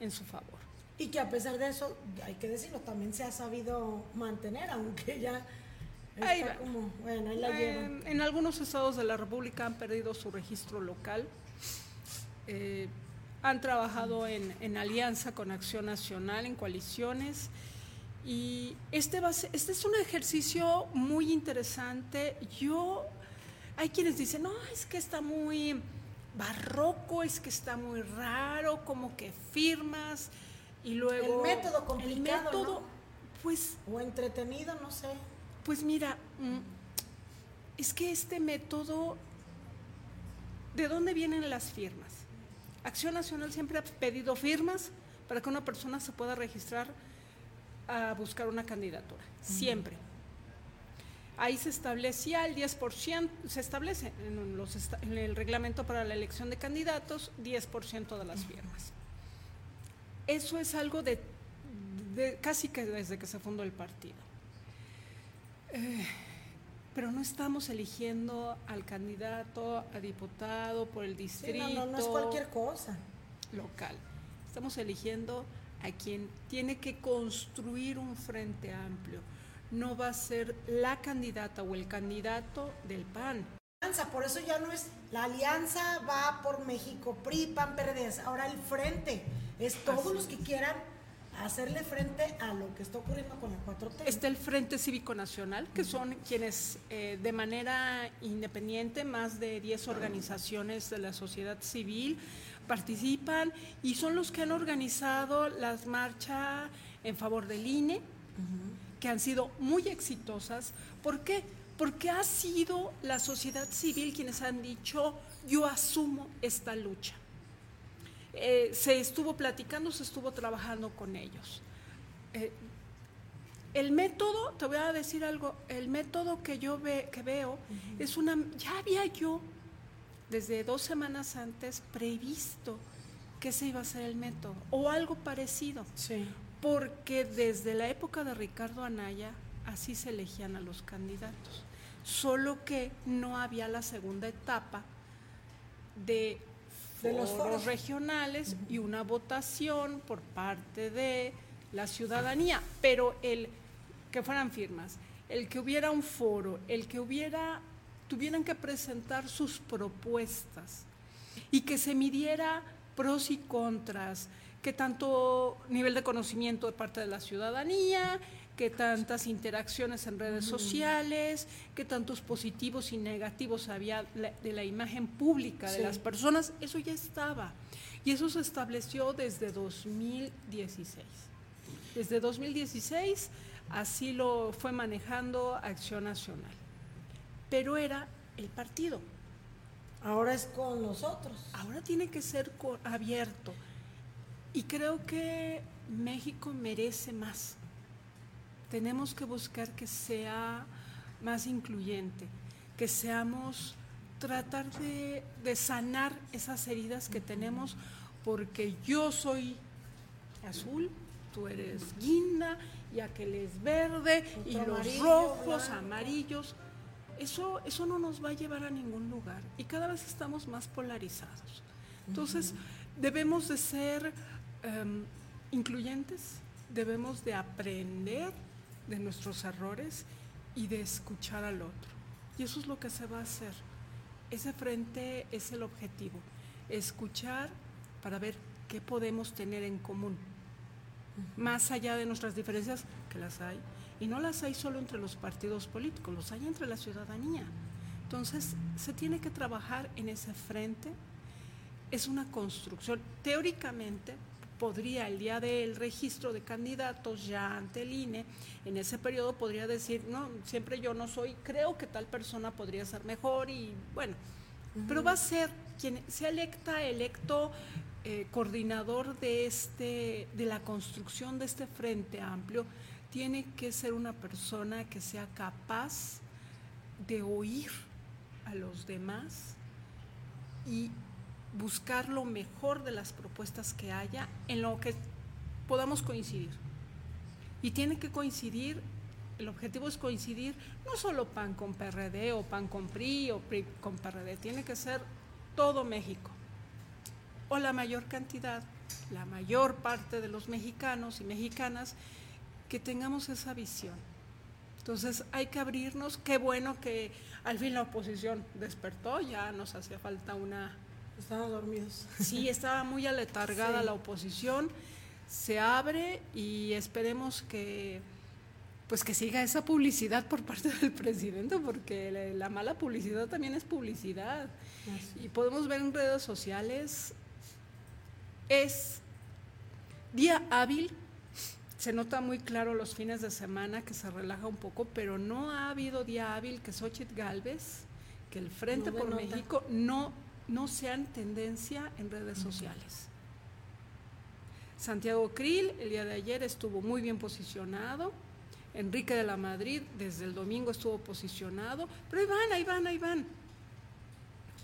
en su favor. Y que a pesar de eso, hay que decirlo, también se ha sabido mantener, aunque ya está Ahí va. como, bueno, ahí la llevan. En, en algunos estados de la República han perdido su registro local. Eh, han trabajado en, en alianza con Acción Nacional, en coaliciones. Y este, va a ser- este es un ejercicio muy interesante. Yo, hay quienes dicen, no, es que está muy barroco, es que está muy raro, como que firmas y luego... El método complicado, El método, ¿no? pues O entretenido, no sé. pues mira, mm, es que este método, ¿de dónde vienen las firmas? Acción Nacional siempre ha pedido firmas para que una persona se pueda registrar a buscar una candidatura, siempre. Ahí se establecía el 10%, se establece en, los esta- en el reglamento para la elección de candidatos 10% de las firmas. Eso es algo de, de casi que desde que se fundó el partido. Eh, pero no estamos eligiendo al candidato a diputado por el Sí, distrito no, no, no es cualquier cosa. local. Estamos eligiendo a quien tiene que construir un frente amplio. No va a ser la candidata o el candidato del PAN. Alianza, Por eso ya no es. La alianza va por México, PRI, PAN, PRD. Ahora el frente. Es todos Así los que quieran hacerle frente a lo que está ocurriendo con la 4T. Está el Frente Cívico Nacional, que son quienes eh, de manera independiente, más de 10 organizaciones de la sociedad civil participan y son los que han organizado las marchas en favor del INE, que han sido muy exitosas. ¿Por qué? Porque ha sido la sociedad civil quienes han dicho, yo asumo esta lucha. Eh, se estuvo platicando, se estuvo trabajando con ellos. Eh, el método, te voy a decir algo, el método que yo ve, que veo es una, ya había yo desde dos semanas antes previsto que ese iba a ser el método o algo parecido, Sí. porque desde la época de Ricardo Anaya así se elegían a los candidatos, solo que no había la segunda etapa de, De los foros. regionales y una votación por parte de la ciudadanía, pero el que fueran firmas, el que hubiera un foro, el que hubiera tuvieran que presentar sus propuestas y que se midiera pros y contras, que tanto nivel de conocimiento de parte de la ciudadanía, que tantas interacciones en redes sociales, que tantos positivos y negativos había de la imagen pública de Sí. las personas, eso ya estaba. Y eso se estableció desde 2016. Desde 2016 así lo fue manejando Acción Nacional. Pero era el partido. Ahora es con los otros. Ahora tiene que ser abierto. Y creo que México merece más. Tenemos que buscar que sea más incluyente, que seamos, tratar de, de sanar esas heridas que tenemos, porque yo soy azul, tú eres guinda, y aquel es verde, y los rojos, blanco. amarillos. Eso, eso no nos va a llevar a ningún lugar y cada vez estamos más polarizados. Entonces, debemos de ser em, incluyentes, debemos de aprender de nuestros errores y de escuchar al otro. Y eso es lo que se va a hacer. Ese frente es el objetivo, escuchar para ver qué podemos tener en común, más allá de nuestras diferencias, que las hay, y no las hay solo entre los partidos políticos, los hay entre la ciudadanía. Entonces, se tiene que trabajar en ese frente, es una construcción. Teóricamente, podría el día del registro de candidatos ya ante el INE, en ese periodo podría decir, no, siempre yo no soy, creo que tal persona podría ser mejor y bueno, pero va a ser quien sea electa, electo eh, coordinador de este, de la construcción de este frente amplio, tiene que ser una persona que sea capaz de oír a los demás y buscar lo mejor de las propuestas que haya en lo que podamos coincidir. Y tiene que coincidir, el objetivo es coincidir no solo PAN con PRD o PAN con PRI o PRI con PRD, tiene que ser todo México. O la mayor cantidad, la mayor parte de los mexicanos y mexicanas que tengamos esa visión. Entonces hay que abrirnos, qué bueno que al fin la oposición despertó, ya nos hacía falta una... Estaban dormidos. Sí, estaba muy aletargada Sí. la oposición, se abre y esperemos que pues que siga esa publicidad por parte del presidente, porque la, la mala publicidad también es publicidad. Y podemos ver en redes sociales, es día hábil, se nota muy claro los fines de semana que se relaja un poco, pero no ha habido día hábil que Xochitl Galvez, que el Frente No por. México no, no sean tendencia en redes sociales. Santiago Krill el día de ayer estuvo muy bien posicionado. Enrique de la Madrid desde el domingo estuvo posicionado. Pero ahí van, ahí van, ahí van.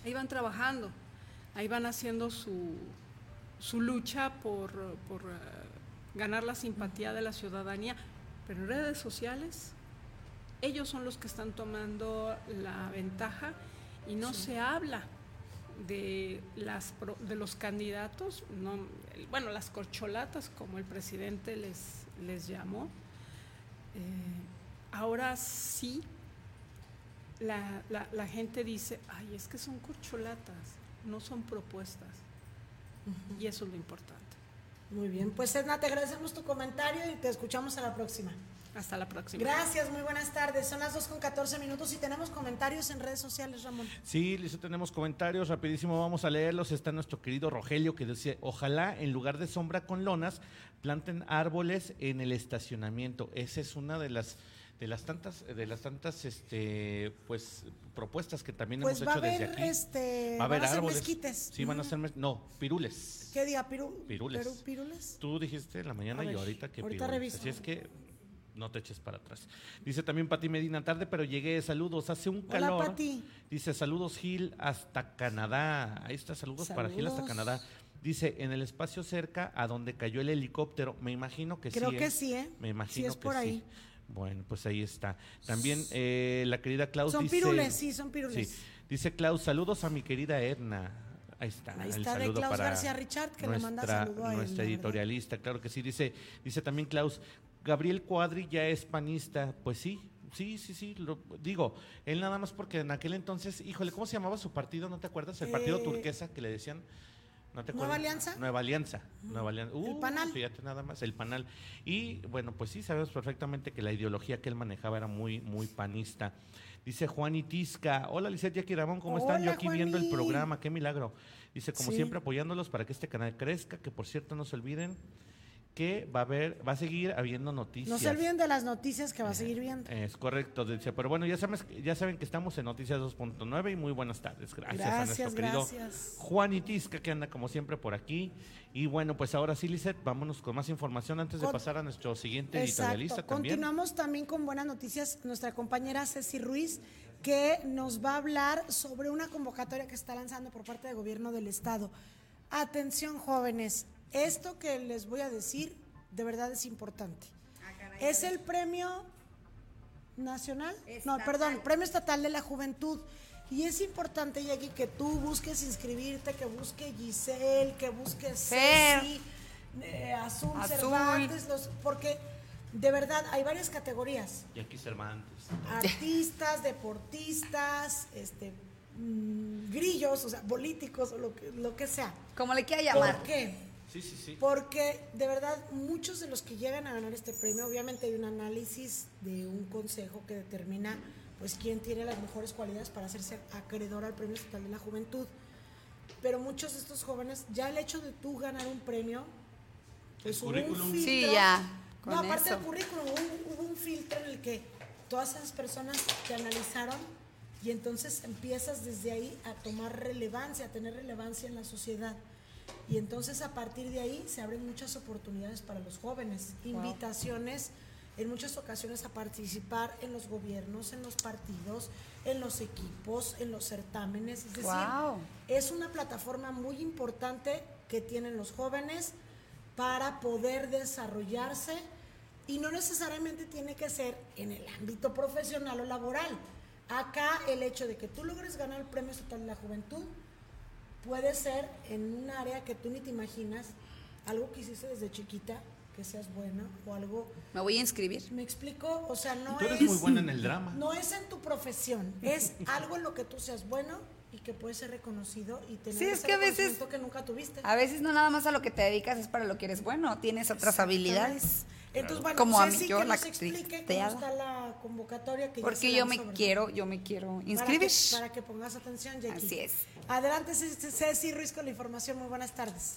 Ahí van trabajando. Ahí van haciendo su, su lucha por, por eh, ganar la simpatía de la ciudadanía. Pero en redes sociales, ellos son los que están tomando la ventaja y no se habla de las de los candidatos, no, bueno, las corcholatas como el presidente les, les llamó. Eh, ahora sí, la, la- la gente dice, ay, es que son corcholatas, no son propuestas. Y eso es lo importante. Muy bien, pues Edna, te agradecemos tu comentario y te escuchamos a la próxima. Hasta la próxima. Gracias, muy buenas tardes. Son las 2 con 14 minutos y tenemos comentarios en redes sociales, Ramón. Sí, listo, tenemos comentarios, rapidísimo vamos a leerlos. Está nuestro querido Rogelio que dice, ojalá en lugar de sombra con lonas, planten árboles en el estacionamiento. Esa es una de las de las tantas de las tantas este pues propuestas que también Pues hemos va hecho desde aquí. este, va a haber van a ser árboles. mezquites. Sí, van a ser mez- no, pirules. ¿Qué día? Piru, Pirules. Pirules? Tú dijiste en la mañana A y ver, ahorita que ahorita pirules. reviso. Así es que no te eches para atrás. Dice también Pati Medina, tarde, pero llegué, saludos, hace un Hola, calor. Pati. Dice, saludos Gil hasta Canadá. Ahí está, saludos, para Gil hasta. Canadá. Dice, en el espacio cerca a donde cayó el helicóptero. Me imagino que Creo sí. que ¿eh? sí, ¿eh? Me Sí imagino es que por sí. ahí. Bueno, pues ahí está. También eh, la querida Klaus Son dice... pirules, sí, son pirules. Sí. Dice Klaus, saludos a mi querida Edna. Ahí está. Ahí el está de saludo Klaus para García Richard, que le manda nuestra- saludo a Nuestra verdad. editorialista, claro que sí. Dice, dice también Klaus, Gabriel Cuadri ya es panista. Pues sí, sí, sí, sí. lo- digo, él nada más porque en aquel entonces, híjole, ¿cómo se llamaba su partido? ¿No te acuerdas? El partido Eh, turquesa que le decían. ¿No te ¿Nueva? Alianza? Nueva Alianza. Nueva Alianza. El Uh, Panal. Fíjate nada más, el panal. Y bueno, pues sí, sabemos perfectamente que la ideología que él manejaba era muy, muy panista. Dice Juan Itisca, hola Lizeth Jackie Ramón, ¿cómo están? Yo aquí viendo el programa, qué milagro. Dice, como Sí. siempre, apoyándolos para que este canal crezca, que por cierto no se olviden que va a haber, va a seguir habiendo noticias. No se olviden de las noticias que va a seguir viendo. Es correcto, dice, pero bueno, ya, sabes, ya saben que estamos en Noticias 2.9 y muy buenas tardes. Gracias, a Gracias, nuestro querido. Juan Itisca, que anda como siempre por aquí. Y bueno, pues ahora sí, Lizeth, vámonos con más información antes de Con- pasar a nuestro siguiente editorialista también. Continuamos también con buenas noticias. Nuestra compañera Ceci Ruiz, que nos va a hablar sobre una convocatoria que está lanzando por parte del gobierno del estado. Atención, jóvenes. Esto que les voy a decir de verdad es importante. Es el premio nacional, no, perdón, premio estatal de la juventud. Y es importante, Jackie, que tú busques inscribirte, que busque Giselle, que busque. Ceci, eh, Azul, Azul. Cervantes, los, porque de verdad hay varias categorías. Y aquí Cervantes. Artistas, deportistas, este, mm, grillos, o sea, políticos, o lo que, lo que sea. Como le quiera llamar. ¿Por qué? Sí, sí, sí. Porque de verdad muchos de los que llegan a ganar este premio, obviamente hay un análisis de un consejo que determina pues quién tiene las mejores cualidades para hacerse acreedor al premio estatal de la juventud. Pero muchos de estos jóvenes, ya el hecho de tú ganar un premio, pues El hubo currículum. un Sí, filtro. ya, No, aparte eso. del currículum, hubo, hubo un filtro en el que todas esas personas te analizaron y entonces empiezas desde ahí a tomar relevancia, a tener relevancia en la sociedad. Y entonces a partir de ahí se abren muchas oportunidades para los jóvenes, invitaciones en muchas ocasiones a participar en los gobiernos, en los partidos, en los equipos, en los certámenes. Es decir, es una plataforma muy importante que tienen los jóvenes para poder desarrollarse y no necesariamente tiene que ser en el ámbito profesional o laboral. Acá el hecho de que tú logres ganar el Premio Estatal de la Juventud puede ser en un área que tú ni te imaginas, algo que hiciste desde chiquita, que seas buena o algo. Me voy a inscribir. ¿Me explico? O sea, no Tú eres es muy buena en el drama. no es en tu profesión, es algo en lo que tú seas bueno y que puede ser reconocido y tener Sí, es ese que a veces- que nunca tuviste. A veces no nada más a lo que te dedicas es para lo que eres bueno, tienes otras habilidades. Entonces, bueno, Como a mí, yo, que la nos explique cómo actriz. está la convocatoria que Porque yo me quiero, yo me quiero Para que- inscribir. Para que, pongas atención, Jackie. Así es. Adelante, Ceci Ruiz, con la información. Muy buenas tardes.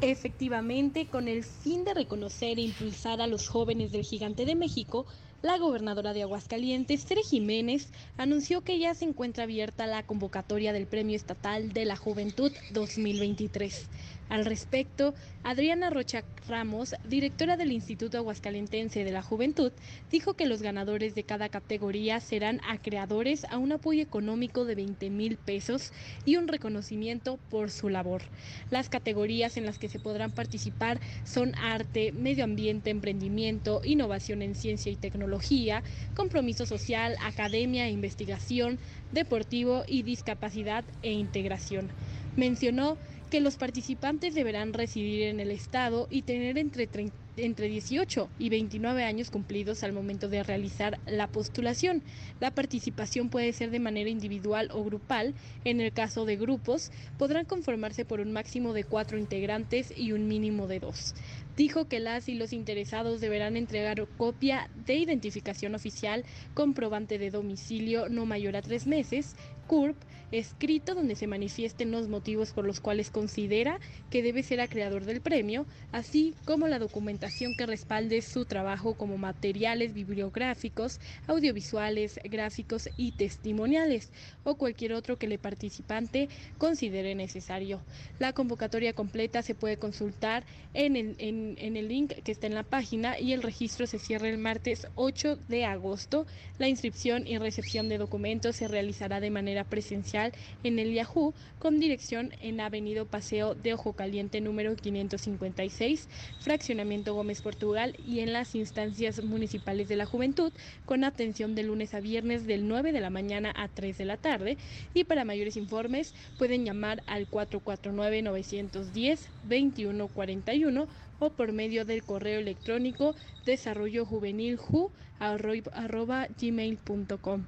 Efectivamente, con el fin de reconocer e impulsar a los jóvenes del Gigante de México, la gobernadora de Aguascalientes, Tere Jiménez, anunció que ya se encuentra abierta la convocatoria del Premio Estatal de la Juventud 2023. Al respecto, Adriana Rocha Ramos, directora del Instituto Aguascalentense de la Juventud, dijo que los ganadores de cada categoría serán acreedores a un apoyo económico de 20 mil pesos y un reconocimiento por su labor. Las categorías en las que se podrán participar son arte, medio ambiente, emprendimiento, innovación en ciencia y tecnología, compromiso social, academia investigación, deportivo y discapacidad e integración. Mencionó que los participantes deberán residir en el Estado y tener entre, entre 18 y 29 años cumplidos al momento de realizar la postulación. La participación puede ser de manera individual o grupal. En el caso de grupos, podrán conformarse por un máximo de cuatro integrantes y un mínimo de dos. Dijo que las y los interesados deberán entregar copia de identificación oficial, comprobante de domicilio no mayor a tres meses, CURP, escrito donde se manifiesten los motivos por los cuales considera que debe ser acreedor del premio, así como la documentación que respalde su trabajo como materiales bibliográficos, audiovisuales, gráficos y testimoniales, o cualquier otro que el participante considere necesario. La convocatoria completa se puede consultar en el, en- en el link que está en la página y el registro se cierra el martes 8 de agosto. La inscripción y recepción de documentos se realizará de manera presencial en el Yahoo con dirección en Avenido Paseo de Ojo Caliente número 556, Fraccionamiento Gómez Portugal y en las instancias municipales de la juventud con atención de lunes a viernes del 9 de la mañana a 3 de la tarde y para mayores informes pueden llamar al 449-910-2141 o por medio del correo electrónico desarrollojuvenilju arroba gmail.com.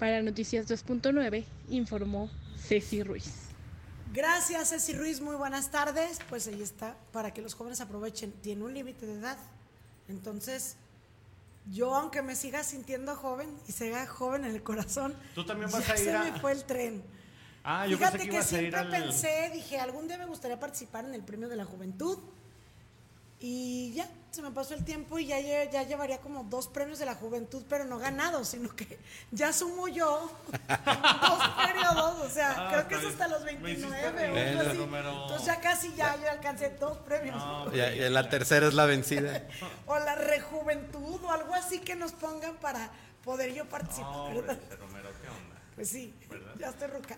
Para Noticias 2.9 informó Ceci Ruiz. Gracias, Ceci Ruiz. Muy buenas tardes. Pues ahí está, para que los jóvenes aprovechen. Tiene un límite de edad. Entonces, yo, aunque me siga sintiendo joven y siga joven en el corazón, Tú también vas ya a ir se a- me fue el tren. Ah, yo Fíjate pensé que que, ibas a ir siempre al... pensé, dije, algún día me gustaría participar en el Premio de la Juventud. Y ya, se me pasó el tiempo y ya, ya llevaría como dos premios de la juventud, pero no ganados, sino que ya sumo yo dos periodos, o sea, Ah, creo que es hasta los bien. Me hiciste 29 o reír, algo así. Romero. Entonces ya casi ya yo alcancé dos premios. No, Ya- ya la tercera es la vencida. O la rejuventud o algo así que nos pongan para poder yo participar, no, ¿verdad? hombre, Romero, ¿qué onda? Pues sí, ¿Verdad? ya estoy ruca.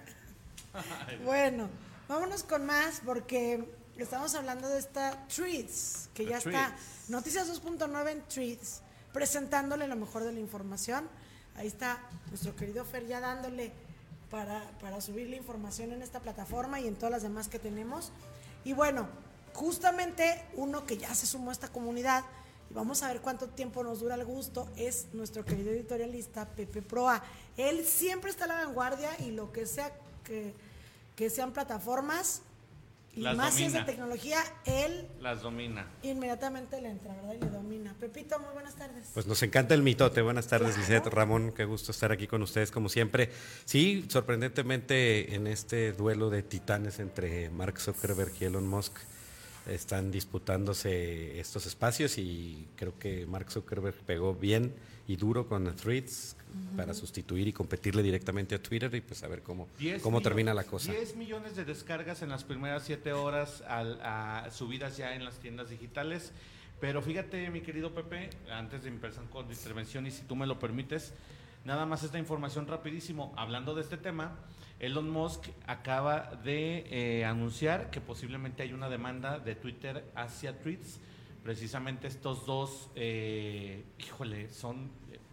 Bueno, vámonos con más porque estamos hablando de esta Treats, que ya The está. Treats. Noticias 2.9 en Treats, presentándole lo mejor de la información. Ahí está nuestro querido Fer ya dándole para, para subir la información en esta plataforma y en todas las demás que tenemos. Y bueno, justamente uno que ya se sumó a esta comunidad, y vamos a ver cuánto tiempo nos dura el gusto, es nuestro querido editorialista Pepe Proa. Él siempre está a la vanguardia y lo que sea que, que sean plataformas y Las más si es de domina. tecnología, él Las domina. inmediatamente le entra, ¿verdad? Y le domina. Pepito, muy buenas tardes. Pues nos encanta el mitote. Buenas tardes, Claro. Lisette, Ramón. Qué gusto estar aquí con ustedes, como siempre. Sí, sorprendentemente, en este duelo de titanes entre Mark Zuckerberg y Elon Musk, están disputándose estos espacios y creo que Mark Zuckerberg pegó bien y duro con Threads para sustituir y competirle directamente a Twitter y pues a ver cómo, 10 cómo millones- termina la cosa. 10 millones de descargas en las primeras 7 horas al- a- subidas ya en las tiendas digitales. Pero fíjate, mi querido Pepe, antes de empezar con tu intervención, y si tú me lo permites, nada más esta información rapidísimo. Hablando de este tema, Elon Musk acaba de eh, anunciar que posiblemente hay una demanda de Twitter hacia Tweets. Precisamente estos dos, eh, híjole, son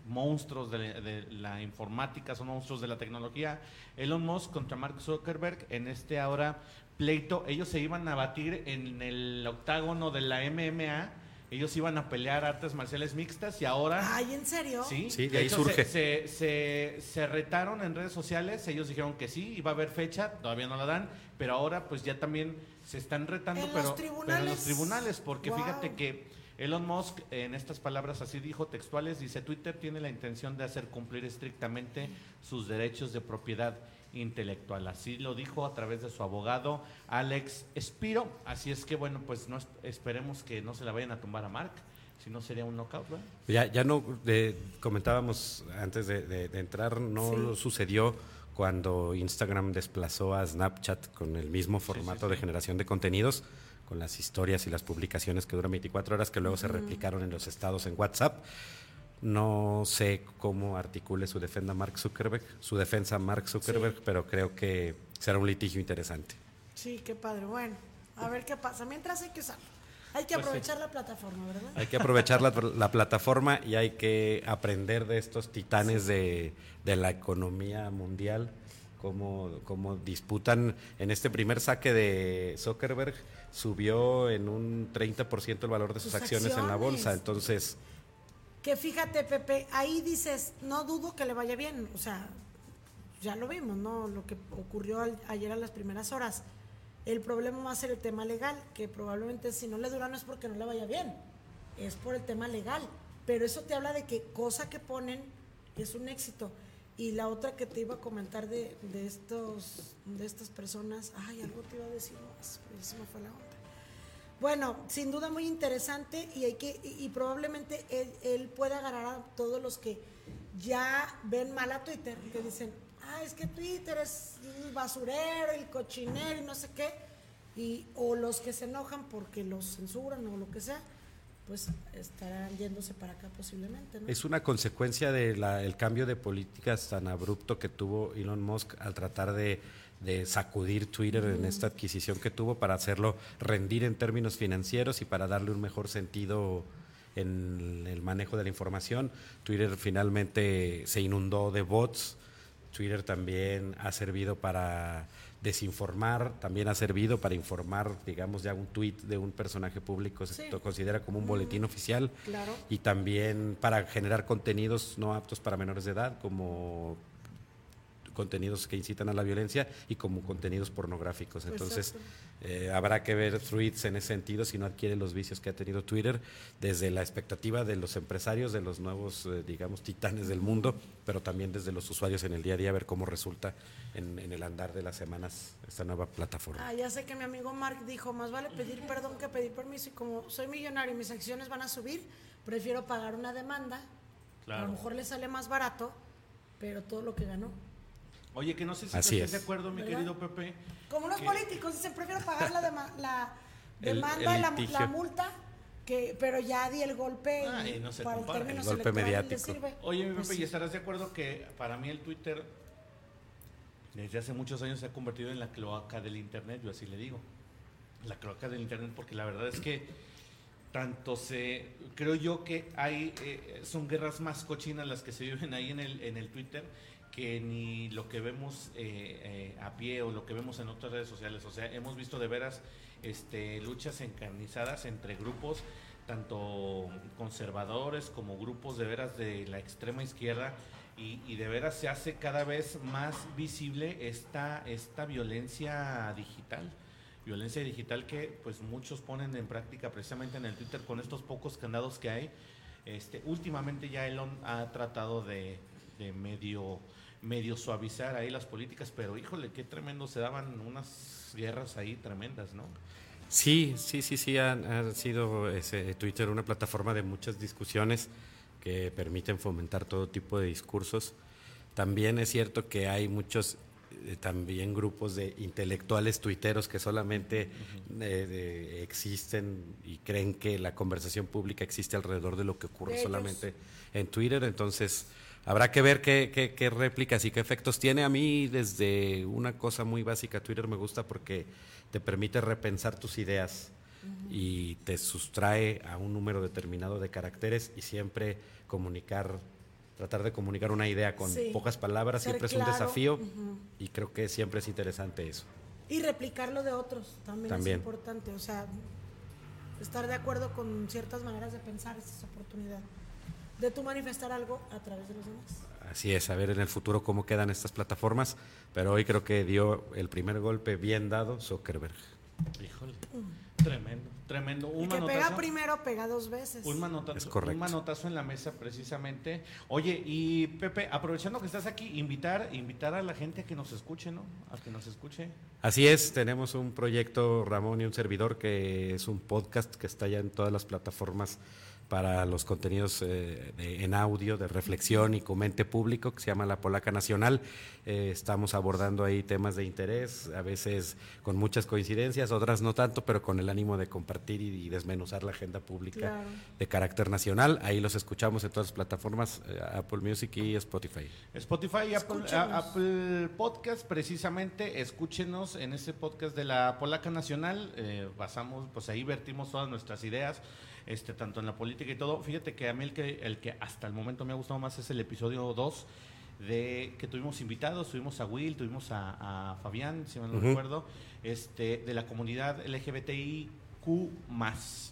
monstruos de, de, la informática, son monstruos de la tecnología. Elon Musk contra Mark Zuckerberg en este ahora pleito. Ellos se iban a batir en el octágono de la MMA ellos iban a pelear artes marciales mixtas y ahora... Ay, ¿en serio? Sí, sí de, ahí surge. Se, se, se, retaron en redes sociales, ellos dijeron que sí, iba a haber fecha, todavía no la dan, pero ahora pues ya también se están retando, ¿En pero, los pero, en los tribunales, porque wow. fíjate que Elon Musk en estas palabras así dijo textuales, dice, Twitter tiene la intención de hacer cumplir estrictamente sus derechos de propiedad intelectual. Así lo dijo a través de su abogado Alex Spiro. Así es que bueno, pues no esperemos que no se la vayan a tumbar a Mark. Si no sería un knockout, ¿verdad? Ya, ya no de, comentábamos antes de, de, de entrar, no sí. sucedió cuando Instagram desplazó a Snapchat con el mismo formato sí, sí, de generación de contenidos, con las historias y las publicaciones que duran 24 horas, que luego uh -huh. se replicaron en los estados en WhatsApp. No sé cómo articule su defensa Mark Zuckerberg, su defensa Mark Zuckerberg, sí. pero creo que será un litigio interesante. Sí, qué padre. Bueno, a ver qué pasa. Mientras hay que usarlo. Hay que aprovechar pues sí. la plataforma, ¿verdad? Hay que aprovechar la, la, plataforma y hay que aprender de estos titanes sí. de, de, la economía mundial, cómo, cómo disputan en este primer saque de Zuckerberg, subió en un 30% el valor de sus, sus acciones, acciones en la bolsa. Entonces, que fíjate, Pepe, ahí dices, no dudo que le vaya bien, o sea, ya lo vimos, ¿no? Lo que ocurrió al, ayer a las primeras horas. El problema va a ser el tema legal, que probablemente si no le dura no es porque no le vaya bien, es por el tema legal. Pero eso te habla de que cosa que ponen es un éxito. Y la otra que te iba a comentar de, de estos, de estas personas, ay, algo te iba a decir más, pero se me fue la onda. Bueno, sin duda muy interesante y hay que y, probablemente él, él, pueda agarrar a todos los que ya ven mal a Twitter, que dicen, ah, es que Twitter es el basurero, el cochinero y no sé qué, y, o los que se enojan porque los censuran o lo que sea, pues estarán yéndose para acá posiblemente. ¿no? Es una consecuencia del de cambio de políticas tan abrupto que tuvo Elon Musk al tratar de de sacudir Twitter en esta adquisición que tuvo para hacerlo rendir en términos financieros y para darle un mejor sentido en el manejo de la información. Twitter finalmente se inundó de bots. Twitter también ha servido para desinformar, también ha servido para informar, digamos, ya un tweet de un personaje público se sí. considera como un boletín oficial claro. y también para generar contenidos no aptos para menores de edad, como contenidos que incitan a la violencia y como contenidos pornográficos. Entonces, eh, habrá que ver tweets en ese sentido si no adquiere los vicios que ha tenido Twitter desde la expectativa de los empresarios, de los nuevos, eh, digamos, titanes del mundo, pero también desde los usuarios en el día a día, ver cómo resulta en, en el andar de las semanas esta nueva plataforma. Ah, ya sé que mi amigo Mark dijo, más vale pedir perdón que pedir permiso y como soy millonario y mis acciones van a subir, prefiero pagar una demanda, claro. a lo mejor le sale más barato, pero todo lo que ganó. Oye, que no sé si Así estás de acuerdo, mi ¿verdad? querido Pepe. Como los que... políticos dicen, prefiero pagar la, dema la demanda, el, el la, la, multa, que, pero ya di el golpe Ay, Ah, no se para compara. el término el golpe mediático. Oye, mi Pepe, pues sí. ¿y estarás de acuerdo que para mí el Twitter desde hace muchos años se ha convertido en la cloaca del Internet? Yo así le digo. La cloaca del Internet, porque la verdad es que tanto se creo yo que hay eh, son guerras más cochinas las que se viven ahí en el en el Twitter que ni lo que vemos eh, eh, a pie o lo que vemos en otras redes sociales. O sea, hemos visto de veras este, luchas encarnizadas entre grupos, tanto conservadores como grupos de veras de la extrema izquierda, y, y de veras se hace cada vez más visible esta, esta violencia digital. Violencia digital que pues muchos ponen en práctica precisamente en el Twitter con estos pocos candados que hay. Este, últimamente ya Elon ha tratado de, de medio medio suavizar ahí las políticas, pero híjole, qué tremendo, se daban unas guerras ahí tremendas, ¿no? Sí, sí, sí, sí, ha, ha sido ese Twitter una plataforma de muchas discusiones que permiten fomentar todo tipo de discursos. También es cierto que hay muchos eh, también grupos de intelectuales tuiteros que solamente eh, de- existen y creen que la conversación pública existe alrededor de lo que ocurre solamente en Twitter. Entonces, habrá que ver qué, qué- qué réplicas y qué efectos tiene. A mí, desde una cosa muy básica, Twitter me gusta porque te permite repensar tus ideas y te sustrae a un número determinado de caracteres y siempre comunicar, tratar de comunicar una idea con Sí. pocas palabras, Ser siempre es un desafío y creo que siempre es interesante eso. Y replicarlo de otros también, También. es importante. O sea, estar de acuerdo con ciertas maneras de pensar esa es oportunidad. De tú manifestar algo a través de los demás. Así es, a ver en el futuro cómo quedan estas plataformas, pero hoy creo que dio el primer golpe bien dado Zuckerberg. Híjole, tremendo, tremendo. Y Un que pega manotazo. primero, pega dos veces. Un manotazo, Es correcto. un manotazo en la mesa precisamente. Oye, y Pepe, aprovechando que estás aquí, invitar, invitar a la gente a que nos escuche, ¿no? A que nos escuche. Así es, tenemos un proyecto, Ramón y un servidor, que es un podcast que está ya en todas las plataformas para los contenidos eh, de- en audio, de reflexión y comente público, que se llama La Polaca Nacional. Eh, estamos abordando ahí temas de interés, a veces con muchas coincidencias, otras no tanto, pero con el ánimo de compartir y, y desmenuzar la agenda pública Claro. de carácter nacional. Ahí los escuchamos en todas las plataformas, eh, Apple Music y Spotify. Spotify y Apple, a- Apple Podcast, precisamente, escúchenos en ese podcast de la Polaca Nacional. eh, basamos, pues ahí vertimos todas nuestras ideas, este, tanto en la política y todo. Fíjate que a mí el que, el que hasta el momento me ha gustado más es el episodio 2 de que tuvimos invitados, tuvimos a Will, tuvimos a, a Fabián, si mal no Ujú. recuerdo, este, de la comunidad LGBTIQ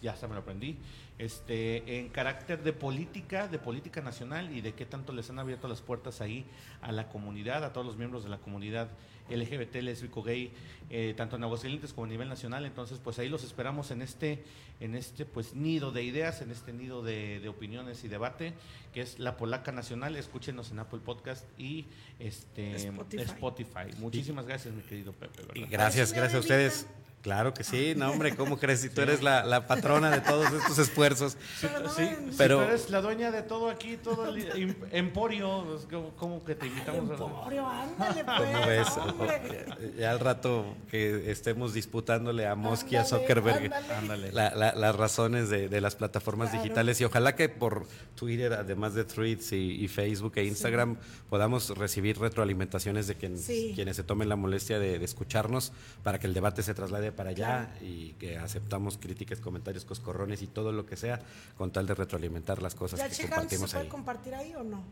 ya se me lo aprendí, este, en carácter de política, de política nacional y de qué tanto les han abierto las puertas ahí a la comunidad, a todos los miembros de la comunidad LGBT, lésbico, gay, eh, tanto en Aguascalientes como a nivel nacional. Entonces, pues ahí los esperamos en este, en este pues nido de ideas, en este nido de, de opiniones y debate, que es la Polaca Nacional. Escúchenos en Apple Podcast y este Spotify. Spotify. Muchísimas gracias, mi querido Pepe. ¿verdad? Y gracias, gracias a ustedes. Claro que sí, no hombre, ¿cómo crees? Si tú eres la, la patrona de todos estos esfuerzos. Pero no Sí, me- si Pero- tú eres la dueña de todo aquí, todo el em- emporio, pues, ¿cómo, que te invitamos? a- Emporio, ándale, pues. ¿Cómo ves? Ya, al rato que estemos disputándole a Mosky, a Ándale, Zuckerberg, ándale. la- la- las razones de, de las plataformas Claro. digitales y ojalá que por Twitter, además de Threads y, y Facebook e Instagram, podamos recibir retroalimentaciones de quien- Sí. quienes se tomen la molestia de, de escucharnos para que el debate se traslade para allá y que aceptamos críticas, comentarios, coscorrones y todo lo que sea con tal de retroalimentar las cosas ¿Ya que checaron si se compartimos puede ahí. compartir ahí o no?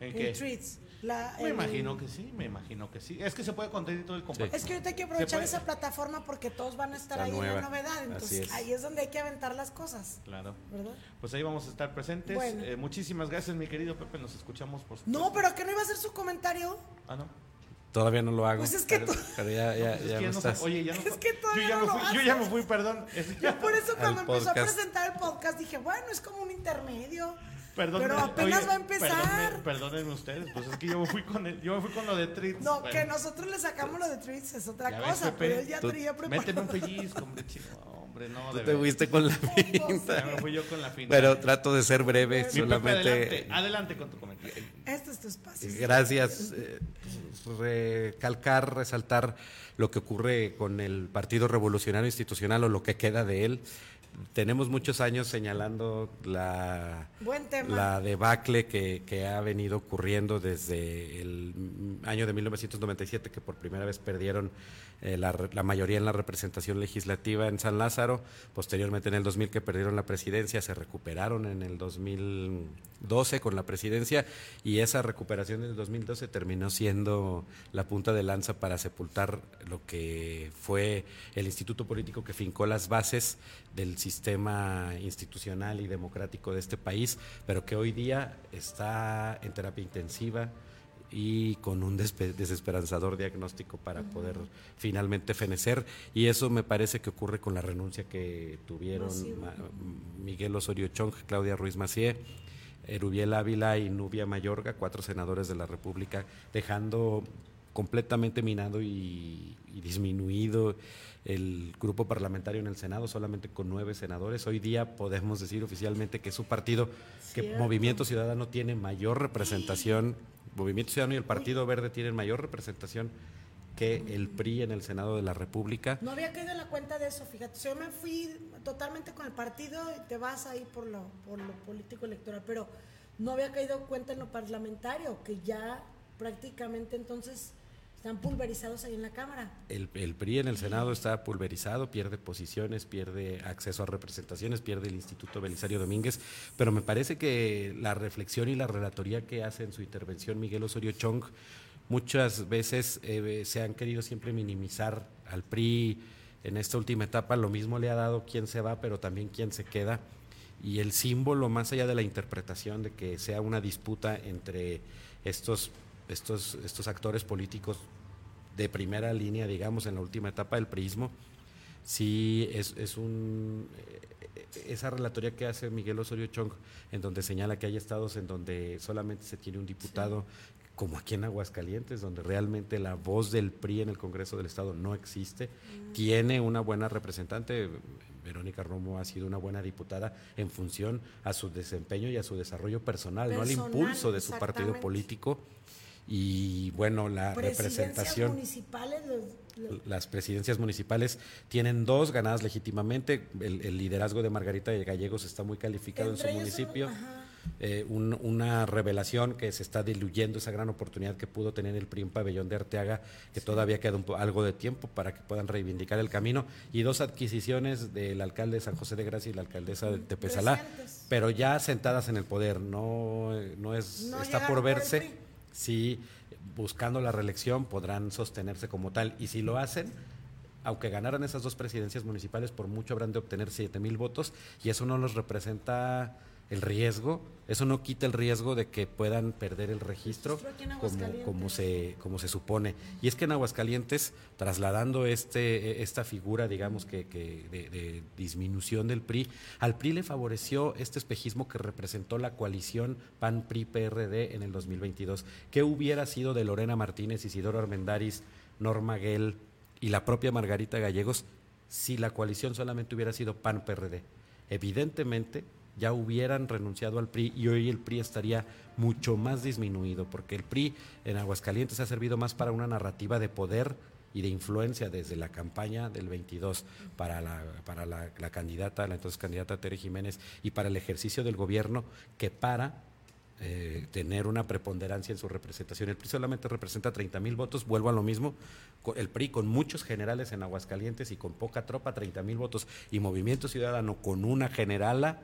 ¿En En qué? tweets. La- Me el- imagino que sí, me imagino que sí. Es que se puede contener todo el compartir. Es que ahorita hay que aprovechar esa plataforma porque todos van a estar La ahí en nueva. la novedad. Entonces es. ahí es donde hay que aventar las cosas. Claro. ¿Verdad? Pues ahí vamos a estar presentes. Bueno. Eh, muchísimas gracias, mi querido Pepe. Nos escuchamos por supuesto. No, pero que no iba a hacer su comentario. Ah, no. Todavía no lo hago. Pues es que pero, tú- pero ya, ya, Es ya no estás- Oye, ya no. Es que todavía yo ya no me lo fui, yo haces. ya me fui, perdón. Es- Yo por eso cuando empezó a presentar el podcast dije, bueno, es como un intermedio. Perdónenme, pero apenas oye, va a empezar. Perdónenme, perdónenme ustedes, pues es que yo me fui con el, yo me fui con lo de Treats. No, Bueno, que nosotros le sacamos lo de tweets es otra ya ves, cosa, Pepe, pero él ya tú- traía preparado. Méteme un pellizco, hombre, chico. Hombre, no, Tú te fuiste con la Ya pinta. me fui yo con la finta. Pero trato de ser breve, Mi Pepe, solamente. adelante, adelante con tu comentario. Este es tu espacio. Gracias. eh, recalcar, resaltar lo que ocurre con el Partido Revolucionario Institucional o lo que queda de él. Tenemos muchos años señalando la, Buen tema. la debacle que, que ha venido ocurriendo desde el año de 1997, que por primera vez perdieron eh, la, la mayoría en la representación legislativa en San Lázaro, posteriormente en el 2000 que perdieron la presidencia, se recuperaron en el 2012 con la presidencia y esa recuperación del 2012 terminó siendo la punta de lanza para sepultar lo que fue el instituto político que fincó las bases del sistema institucional y democrático de este país, pero que hoy día está en terapia intensiva y con un desesperanzador diagnóstico para poder finalmente fenecer. Y eso me parece que ocurre con la renuncia que tuvieron Miguel Osorio Chong, Claudia Ruiz Macié, Erubiel Ávila y Nubia Mayorga, cuatro senadores de la República, dejando completamente minado y, y disminuido el grupo parlamentario en el Senado, solamente con nueve senadores. Hoy día podemos decir oficialmente que su partido, que. Movimiento Ciudadano tiene mayor representación Movimiento Ciudadano y el Partido Verde tienen mayor representación que el PRI en el Senado de la República. No había caído en la cuenta de eso, fíjate. Yo me fui totalmente con el partido y te vas ahí por lo, por lo político electoral, pero no había caído cuenta en lo parlamentario, que ya prácticamente entonces están pulverizados ahí en la Cámara. El, PRI en el Senado está pulverizado, pierde posiciones, pierde acceso a representaciones, pierde el Instituto Belisario Domínguez, pero me parece que la reflexión y la relatoría que hace en su intervención Miguel Osorio Chong muchas veces eh, se han querido siempre minimizar al PRI en esta última etapa, lo mismo le ha dado quién se va, pero también quién se queda. Y el símbolo, más allá de la interpretación de que sea una disputa entre estos, estos, estos actores políticos de primera línea, digamos, en la última etapa del prismo, sí es, es un eh, esa relatoría que hace Miguel Osorio Chong, en donde señala que hay estados en donde solamente se tiene un diputado, como aquí en Aguascalientes, donde realmente la voz del PRI en el Congreso del Estado no existe, mm. tiene una buena representante. Verónica Romo ha sido una buena diputada en función a su desempeño y a su desarrollo personal, no al impulso de su partido político. Y bueno, la representación. Municipales, Las presidencias municipales tienen dos ganadas legítimamente. El, liderazgo de Margarita de Gallegos está muy calificado en su municipio. Eh, una revelación que se está diluyendo esa gran oportunidad que pudo tener el PRI en Pabellón de Arteaga, que todavía queda un, algo de tiempo para que puedan reivindicar el camino, y dos adquisiciones del alcalde de San José de Gracia y la alcaldesa de Tepezalá, pero ya sentadas en el poder, no, no es, está por verse si buscando la reelección podrán sostenerse como tal, y si lo hacen, aunque ganaran esas dos presidencias municipales, por mucho habrán de obtener siete mil votos, y eso no nos representa el riesgo, eso no quita el riesgo de que puedan perder el registro como, como, se, como se supone. Y es que en Aguascalientes, trasladando este, esta figura, digamos, que, que de, disminución del PRI, al PRI le favoreció este espejismo que representó la coalición PAN-PRI-PRD en el 2022. ¿Qué hubiera sido de Lorena Martínez, Isidoro Armendaris, Norma Gell y la propia Margarita Gallegos si la coalición solamente hubiera sido PAN-PRD? Evidentemente, ya hubieran renunciado al PRI y hoy el PRI estaría mucho más disminuido, porque el PRI en Aguascalientes ha servido más para una narrativa de poder y de influencia desde la campaña del 22 para la, para la, candidata, la entonces candidata Tere Jiménez, y para el ejercicio del gobierno que para eh, tener una preponderancia en su representación. El PRI solamente representa 30 mil votos, vuelvo a lo mismo, el PRI con muchos generales en Aguascalientes y con poca tropa, 30 mil votos, y Movimiento Ciudadano con una generala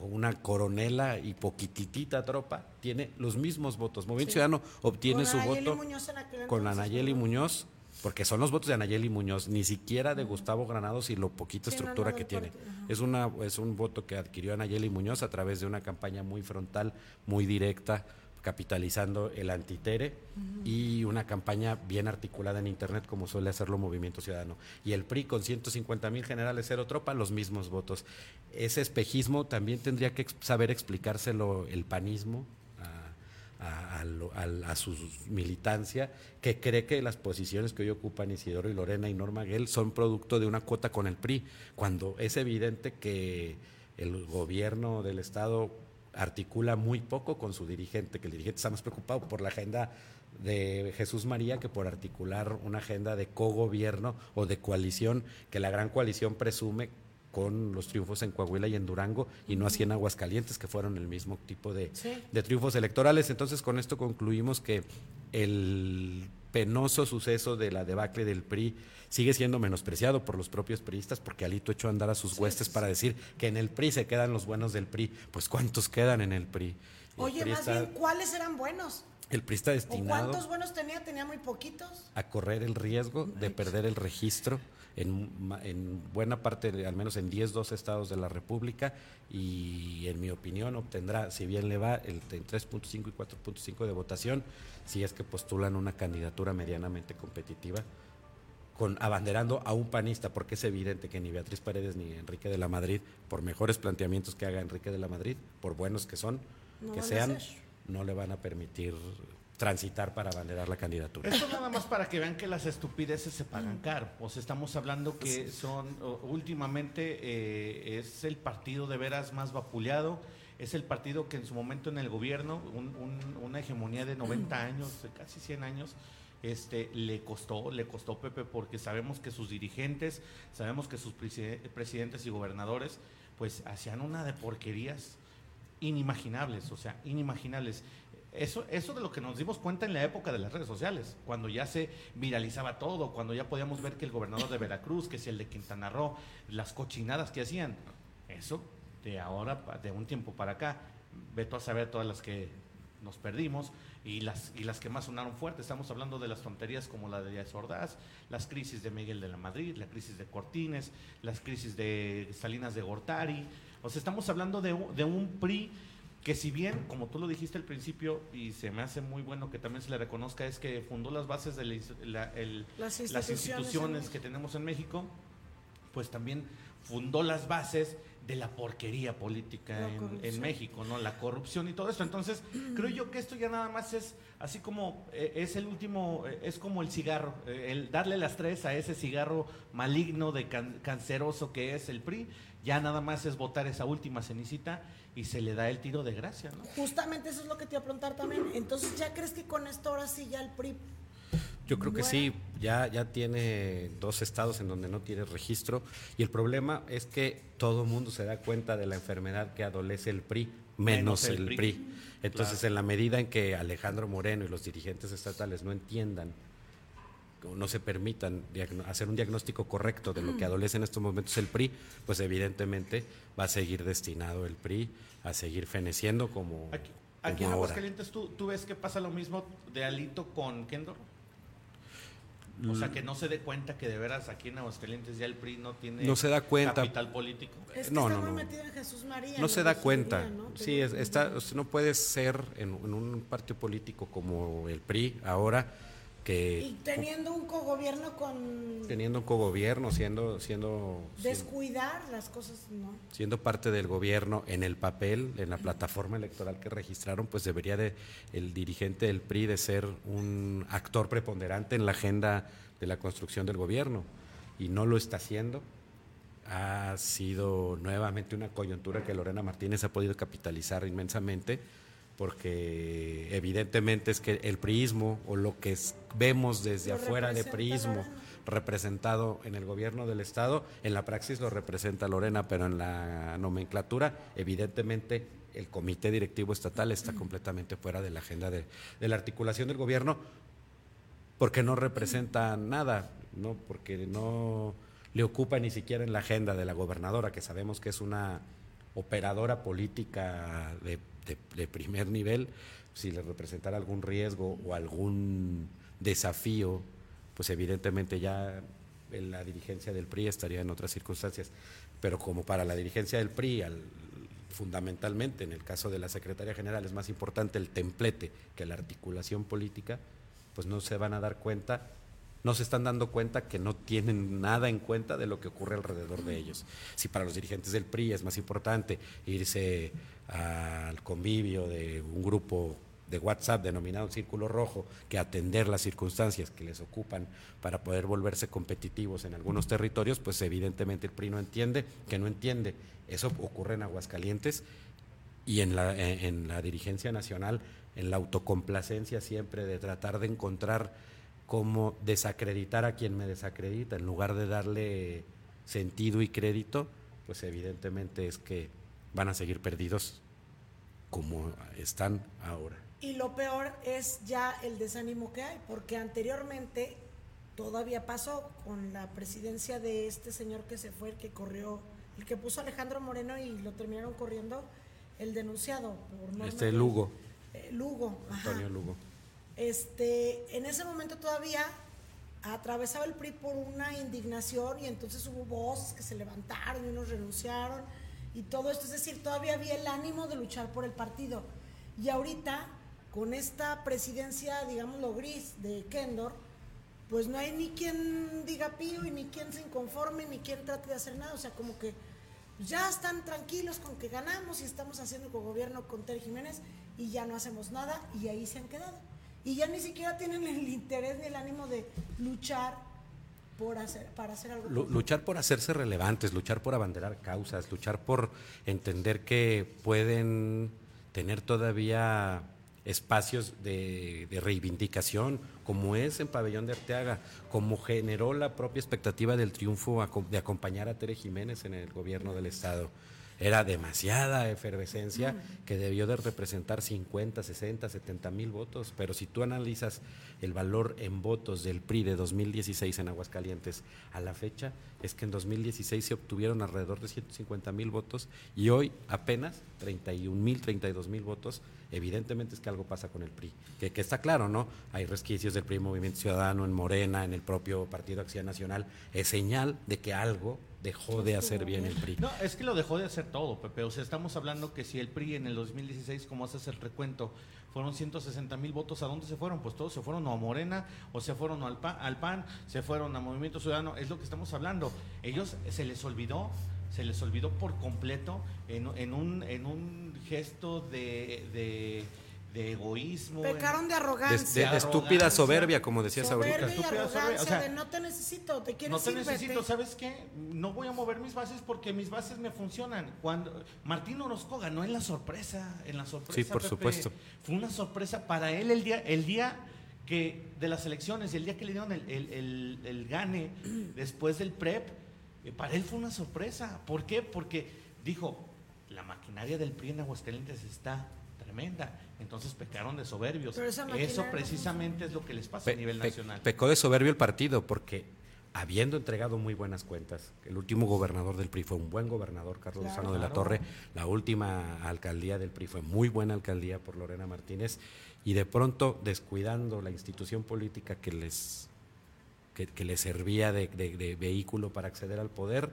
una coronela y poquititita tropa, tiene los mismos votos. Movimiento Ciudadano obtiene su voto con Anayeli Muñoz, porque son los votos de Anayeli Muñoz, ni siquiera de Gustavo Granados y lo poquita estructura que tiene. Es, una, es un voto que adquirió Anayeli Muñoz a través de una campaña muy frontal, muy directa, capitalizando el antitere y una campaña bien articulada en Internet como suele hacerlo Movimiento Ciudadano. Y el PRI con 150 mil generales cero tropa, los mismos votos. Ese espejismo también tendría que saber explicárselo el panismo a, a, su militancia, que cree que las posiciones que hoy ocupan Isidoro y Lorena y Norma Gell son producto de una cuota con el PRI, cuando es evidente que el gobierno del Estado articula muy poco con su dirigente, que el dirigente está más preocupado por la agenda de Jesús María que por articular una agenda de cogobierno o de coalición que la gran coalición presume con los triunfos en Coahuila y en Durango y no así en Aguascalientes, que fueron el mismo tipo de, de triunfos electorales. Entonces, con esto concluimos que el penoso suceso de la debacle del PRI sigue siendo menospreciado por los propios priistas porque Alito echó a andar a sus huestes para decir que en el PRI se quedan los buenos del PRI. Pues ¿cuántos quedan en el PRI? Oye, más bien, ¿cuáles eran buenos? El PRI está destinado. ¿Cuántos buenos tenía? Tenía muy poquitos. A correr el riesgo de perder el registro en, en, buena parte, al menos en 10, 12 estados de la República, y en mi opinión obtendrá, si bien le va, el 3.5 y 4.5 de votación, si es que postulan una candidatura medianamente competitiva, con abanderando a un panista, porque es evidente que ni Beatriz Paredes ni Enrique de la Madrid, por mejores planteamientos que haga Enrique de la Madrid, por buenos que son, que sean, no le van a permitir transitar para abanderar la candidatura. Esto nada más para que vean que las estupideces se pagan caro. O sea, estamos hablando que son, últimamente eh, es el partido de veras más vapuleado, es el partido que en su momento en el gobierno, una hegemonía de 90 años, casi 100 años, este, le costó, le costó Pepe, porque sabemos que sus dirigentes, sabemos que sus presidentes y gobernadores, pues hacían una de porquerías inimaginables, o sea, inimaginables. Eso, eso de lo que nos dimos cuenta en la época de las redes sociales, cuando ya se viralizaba todo, cuando ya podíamos ver que el gobernador de Veracruz, que es el de Quintana Roo, las cochinadas que hacían, eso de ahora, de un tiempo para acá, veto a saber todas las que nos perdimos y las, y las que más sonaron fuertes. Estamos hablando de las tonterías como la de Díaz Ordaz, las crisis de Miguel de la Madrid, la crisis de Cortines, las crisis de Salinas de Gortari. O sea, estamos hablando de un PRI que si bien, como tú lo dijiste al principio, y se me hace muy bueno que también se le reconozca, es que fundó las bases de las, instituciones, que tenemos en México, pues también fundó las bases de la porquería política en, México, ¿no? La corrupción y todo esto. Entonces, creo yo que esto ya nada más es así como eh, es el último, eh, es como el cigarro, eh, el darle las tres a ese cigarro maligno de canceroso que es el PRI, ya nada más es votar esa última cenicita y se le da el tiro de gracia, ¿no? Justamente eso es lo que te iba a preguntar también. Entonces, ¿ya crees que con esto ahora sí ya el PRI yo creo que sí, ya, ya tiene dos estados en donde no tiene registro y el problema es que todo el mundo se da cuenta de la enfermedad que adolece el PRI, menos, el, PRI. Entonces, en la medida en que Alejandro Moreno y los dirigentes estatales no entiendan no se permitan hacer un diagnóstico correcto de lo que adolece en estos momentos el PRI, pues evidentemente va a seguir destinado el PRI a seguir feneciendo como. Aquí, aquí en Aguascalientes, ¿tú, ¿tú ves que pasa lo mismo de Alito con Kendor? O sea, que no se dé cuenta que de veras aquí en Aguascalientes ya el PRI no tiene no se da cuenta. capital político. no, no, no. No se da cuenta. ¿no? Sí, está, no puede ser en, un partido político como el PRI ahora y teniendo un cogobierno con... Teniendo un cogobierno, siendo... siendo descuidar las cosas, ¿no? Siendo parte del gobierno en el papel, en la plataforma electoral que registraron, pues debería de el dirigente del PRI de ser un actor preponderante en la agenda de la construcción del gobierno. Y no lo está haciendo. Ha sido nuevamente una coyuntura que Lorena Martínez ha podido capitalizar inmensamente porque evidentemente es que el priismo o lo que vemos desde afuera de priismo representado en el gobierno del Estado, en la praxis lo representa Lorena, pero en la nomenclatura, evidentemente el comité directivo estatal está completamente fuera de la agenda de, la articulación del gobierno, porque no representa nada, no, porque no le ocupa ni siquiera en la agenda de la gobernadora, que sabemos que es una operadora política de de, primer nivel, si le representara algún riesgo o algún desafío, pues evidentemente ya la dirigencia del PRI estaría en otras circunstancias. Pero como para la dirigencia del PRI, fundamentalmente en el caso de la Secretaría General es más importante el templete que la articulación política, pues no se van a dar cuenta no se están dando cuenta que no tienen nada en cuenta de lo que ocurre alrededor de ellos. Si para los dirigentes del PRI es más importante irse al convivio de un grupo de WhatsApp denominado Círculo Rojo que atender las circunstancias que les ocupan para poder volverse competitivos en algunos territorios, pues evidentemente el PRI no entiende, que no entiende. Eso ocurre en Aguascalientes y en la, en la dirigencia nacional, en la autocomplacencia siempre de tratar de encontrar cómo desacreditar a quien me desacredita, en lugar de darle sentido y crédito, pues evidentemente es que van a seguir perdidos como están ahora. Y lo peor es ya el desánimo que hay, porque anteriormente todavía pasó con la presidencia de este señor que se fue, el que corrió, el que puso Alejandro Moreno y lo terminaron corriendo, el denunciado por Este Lugo. Eh, Lugo. Antonio Lugo. Este, en ese momento todavía atravesaba el PRI por una indignación y entonces hubo voces que se levantaron y unos renunciaron y todo esto, es decir, todavía había el ánimo de luchar por el partido. Y ahorita, con esta presidencia, digámoslo, gris de Kendor, pues no hay ni quien diga pío y ni quien se inconforme, ni quien trate de hacer nada. O sea, como que ya están tranquilos con que ganamos y estamos haciendo con gobierno con Ter Jiménez y ya no hacemos nada y ahí se han quedado y ya ni siquiera tienen el interés ni el ánimo de luchar por hacer, para hacer algo. Lu- Luchar por hacerse relevantes, luchar por abanderar causas, luchar por entender que pueden tener todavía espacios de, de reivindicación, como es en Pabellón de Arteaga, como generó la propia expectativa del triunfo de acompañar a Tere Jiménez en el gobierno del Estado. Era demasiada efervescencia que debió de representar 50, 60, 70 mil votos, pero si tú analizas el valor en votos del PRI de 2016 en Aguascalientes a la fecha, es que en 2016 se obtuvieron alrededor de 150 mil votos y hoy apenas 31 mil, 32 mil votos. Evidentemente es que algo pasa con el PRI, que, está claro, ¿no? Hay resquicios del PRI Movimiento Ciudadano en Morena, en el propio Partido Acción Nacional, es señal de que algo dejó de hacer bien el PRI. No, es que lo dejó de hacer todo, Pepe. O sea, estamos hablando que si el PRI en el 2016, como haces el recuento, fueron 160 mil votos, ¿a dónde se fueron? Pues todos se fueron a Morena, o se fueron al PAN, al PAN, se fueron a Movimiento Ciudadano, es lo que estamos hablando. Ellos se les olvidó, se les olvidó por completo en, en un, en un gesto de, de, de egoísmo. Pecaron de arrogancia. de- de estúpida arrogancia. soberbia, como decías soberbia ahorita. y Estúpida soberbia, arrogancia o sea, de no te necesito, te quieres No te necesito, ¿sabes qué? No voy a mover mis bases porque mis bases me funcionan. Cuando Martín Orozco ganó en la sorpresa, en la sorpresa. Sí, por Pepe, supuesto. Fue una sorpresa para él el día, el día que de las elecciones y el día que le dieron el, el- el- el gane después del prep, eh, para él fue una sorpresa. ¿Por qué? Porque dijo, la maquinaria del PRI en Aguascalientes está tremenda. Entonces pecaron de soberbios. Eso precisamente es lo que les pasa Pe- a nivel pe- nacional. pecó de soberbio el partido porque habiendo entregado muy buenas cuentas, el último gobernador del PRI fue un buen gobernador, Carlos Claro. Lozano de la. Torre, la última alcaldía del PRI fue muy buena alcaldía por Lorena Martínez y de pronto descuidando la institución política que les que, que les servía de, de- de vehículo para acceder al poder,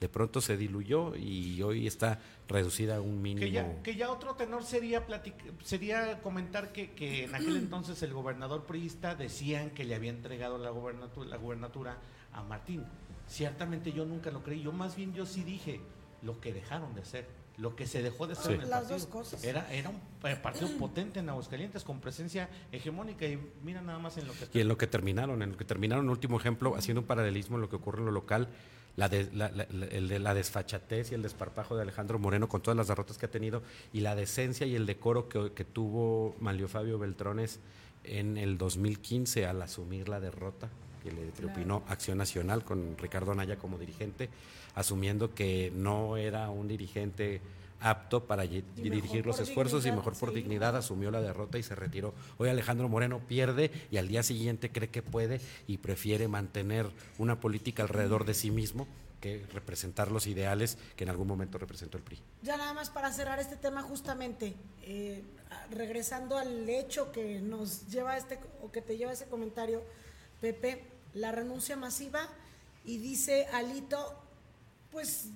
de pronto se diluyó y hoy está reducida a un mínimo. Que ya, que ya otro tenor sería platic- sería comentar que, que en aquel entonces el gobernador priista decían que le había entregado la gobernatura, la gubernatura a Martín. Ciertamente yo nunca lo creí, yo más bien yo sí dije lo que dejaron de hacer, lo que se dejó de hacer Sí. en el Las partido. dos cosas. Era, era un partido potente en Aguascalientes con presencia hegemónica y mira nada más en lo que... Y en lo que terminaron, en lo que terminaron, último ejemplo, haciendo un paralelismo en lo que ocurre en lo local, la, de- la, desfachatez y el desparpajo de Alejandro Moreno con todas las derrotas que ha tenido y la decencia y el decoro que, que tuvo Manlio Fabio Beltrones en el 2015 al asumir la derrota que le propinó Acción Nacional con Ricardo Anaya como dirigente, asumiendo que no era un dirigente apto para Y dirigir los esfuerzos y mejor por sí. dignidad asumió la derrota y se retiró. Hoy Alejandro Moreno pierde y al día siguiente cree que puede y prefiere mantener una política alrededor de sí mismo que representar los ideales que en algún momento representó el PRI. Ya nada más para cerrar este tema justamente, eh, regresando al hecho que nos lleva este o que te lleva ese comentario, Pepe, la renuncia masiva y dice Alito, pues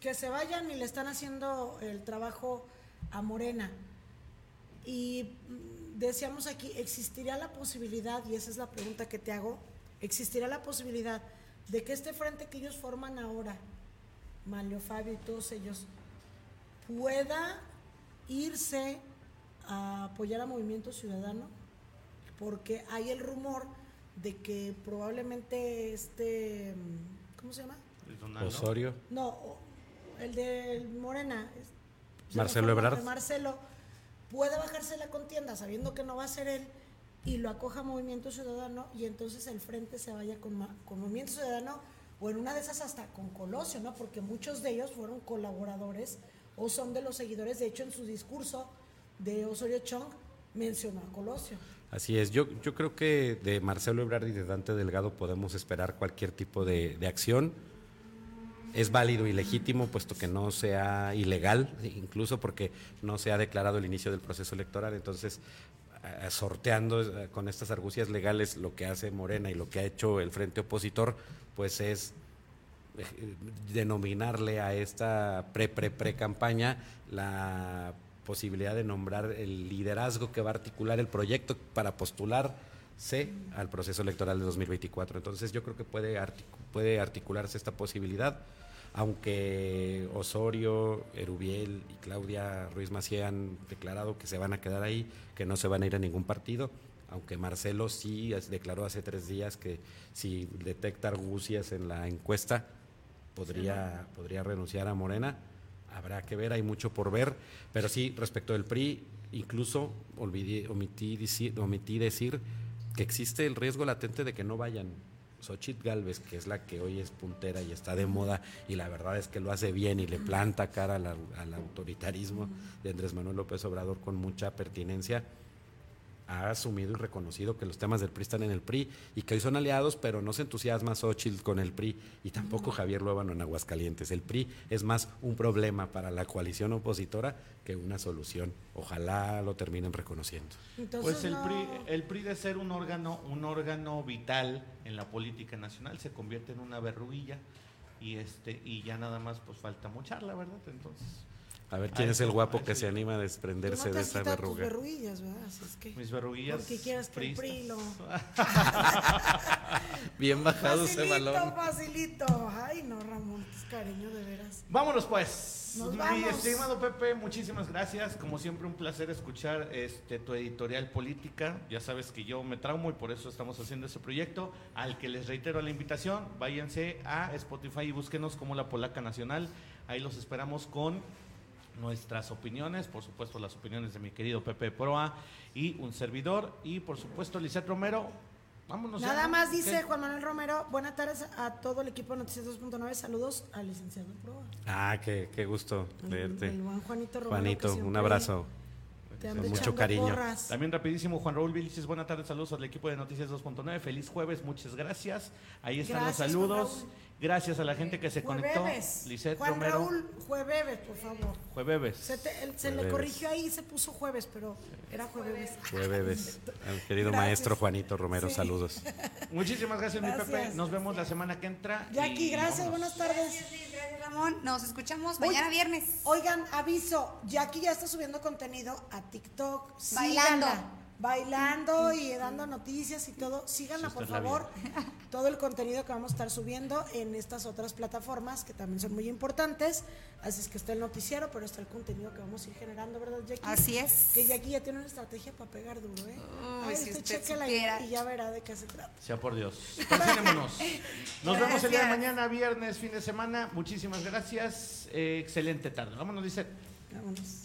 que se vayan y le están haciendo el trabajo a Morena. Y mm, decíamos aquí, ¿existiría la posibilidad, y esa es la pregunta que te hago, ¿existiría la posibilidad de que este frente que ellos forman ahora, Manlio Fabio y todos ellos, pueda irse a apoyar a Movimiento Ciudadano? Porque hay el rumor de que probablemente este, mm, ¿cómo se llama? Donaldo. Osorio, No, el de Morena. Marcelo Ebrard. Marcelo puede bajarse la contienda sabiendo que no va a ser él y lo acoja Movimiento Ciudadano y entonces el frente se vaya con, con Movimiento Ciudadano o en una de esas hasta con Colosio, ¿no? Porque muchos de ellos fueron colaboradores o son de los seguidores. De hecho, en su discurso de Osorio Chong mencionó a Colosio. así es. Yo, yo creo que de Marcelo Ebrard y de Dante Delgado podemos esperar cualquier tipo de, de acción. Es válido y legítimo, puesto que no sea ilegal, incluso porque no se ha declarado el inicio del proceso electoral. Entonces, sorteando eh, con estas argucias legales lo que hace Morena y lo que ha hecho el frente opositor, pues es eh, denominarle a esta pre-pre-pre-campaña la posibilidad de nombrar el liderazgo que va a articular el proyecto para postularse al proceso electoral de 2024. Entonces yo creo que puede, artic- puede articularse esta posibilidad, aunque Osorio, Erubiel y Claudia Ruiz Macié han declarado que se van a quedar ahí, que no se van a ir a ningún partido. aunque Marcelo sí declaró hace tres días que si detecta argucias en la encuesta, podría, podría renunciar a Morena. Habrá que ver, hay mucho por ver, pero sí, respecto del PRI, incluso olvidé, omití, omití decir que existe el riesgo latente de que no vayan. Xochitl Galvez, que es la que hoy es puntera y está de moda, y la verdad es que lo hace bien y le planta cara al, al autoritarismo de Andrés Manuel López Obrador con mucha pertinencia, ha asumido y reconocido que los temas del PRI están en el PRI y que hoy son aliados, pero no se entusiasma Xochitl con el PRI y tampoco Javier Luevano en Aguascalientes. El PRI es más un problema para la coalición opositora que una solución. Ojalá lo terminen reconociendo. Entonces, Pues el no- PRI, el PRI de ser un órgano, un órgano vital en la política nacional se convierte en una verruguilla y este y ya nada más pues falta mocharla, ¿verdad? Entonces, A ver quién es el guapo que se anima a desprenderse no de esa quitado tus verruga. verruguillas, ¿verdad? Así es que... mis verruguillas Porque quieras que. Bien bajado ese Facilito, balón. facilito. Ay, no, Ramón, es cariño, de veras. Vámonos pues. Nos Mi vamos. estimado Pepe, muchísimas gracias. Como siempre un placer escuchar este tu editorial política. Ya sabes que yo me traumo y por eso estamos haciendo este proyecto. Al que les reitero la invitación, váyanse a Spotify y búsquenos como La Polaca Nacional. Ahí los esperamos con nuestras opiniones, por supuesto las opiniones de mi querido Pepe Proa y un servidor y por supuesto Lisette Romero. Vámonos. ya, Nada ¿no? más dice ¿Qué? Juan Manuel Romero, buenas tardes a todo el equipo de Noticias 2.9, saludos al licenciado Proa. Ah, qué, qué gusto El- leerte. el buen Juanito Romero, Juanito, un abrazo. Te mucho cariño. porras. También rapidísimo, Juan Raúl Vilches, buenas tardes, saludos al equipo de Noticias 2.9, feliz jueves, muchas gracias. Ahí están Gracias, los saludos. Gracias a la gente que se conectó. Jueves. Lisette Juan Romero, Raúl, jueves, por favor. jueves. Se, te- él- se le Jueves. corrigió ahí y se puso jueves, pero era jueves. Al querido Gracias. maestro Juanito Romero, Sí. saludos. Muchísimas gracias, mi. Pepe. Nos vemos la semana que entra. Jackie, y gracias, vámonos. buenas tardes. Gracias, Ramón. Nos escuchamos mañana viernes. Oigan, aviso, Jackie ya está subiendo contenido a TikTok. Bailando. Síganla. Bailando y dando noticias y todo. Síganla, por favor. Todo el contenido que vamos a estar subiendo en estas otras plataformas que también son muy importantes. Así es que está el noticiero, pero está el contenido que vamos a ir generando, ¿verdad, Jackie? Así es. Que Jackie ya tiene una estrategia para pegar duro, ¿eh? Uy, Ay, si usted usted chéquela y- ya verá de qué se trata. Sea por Dios. Nos vemos el día de Gracias. mañana, viernes, fin de semana. Muchísimas gracias. Eh, excelente tarde. Vámonos, dice. Vámonos.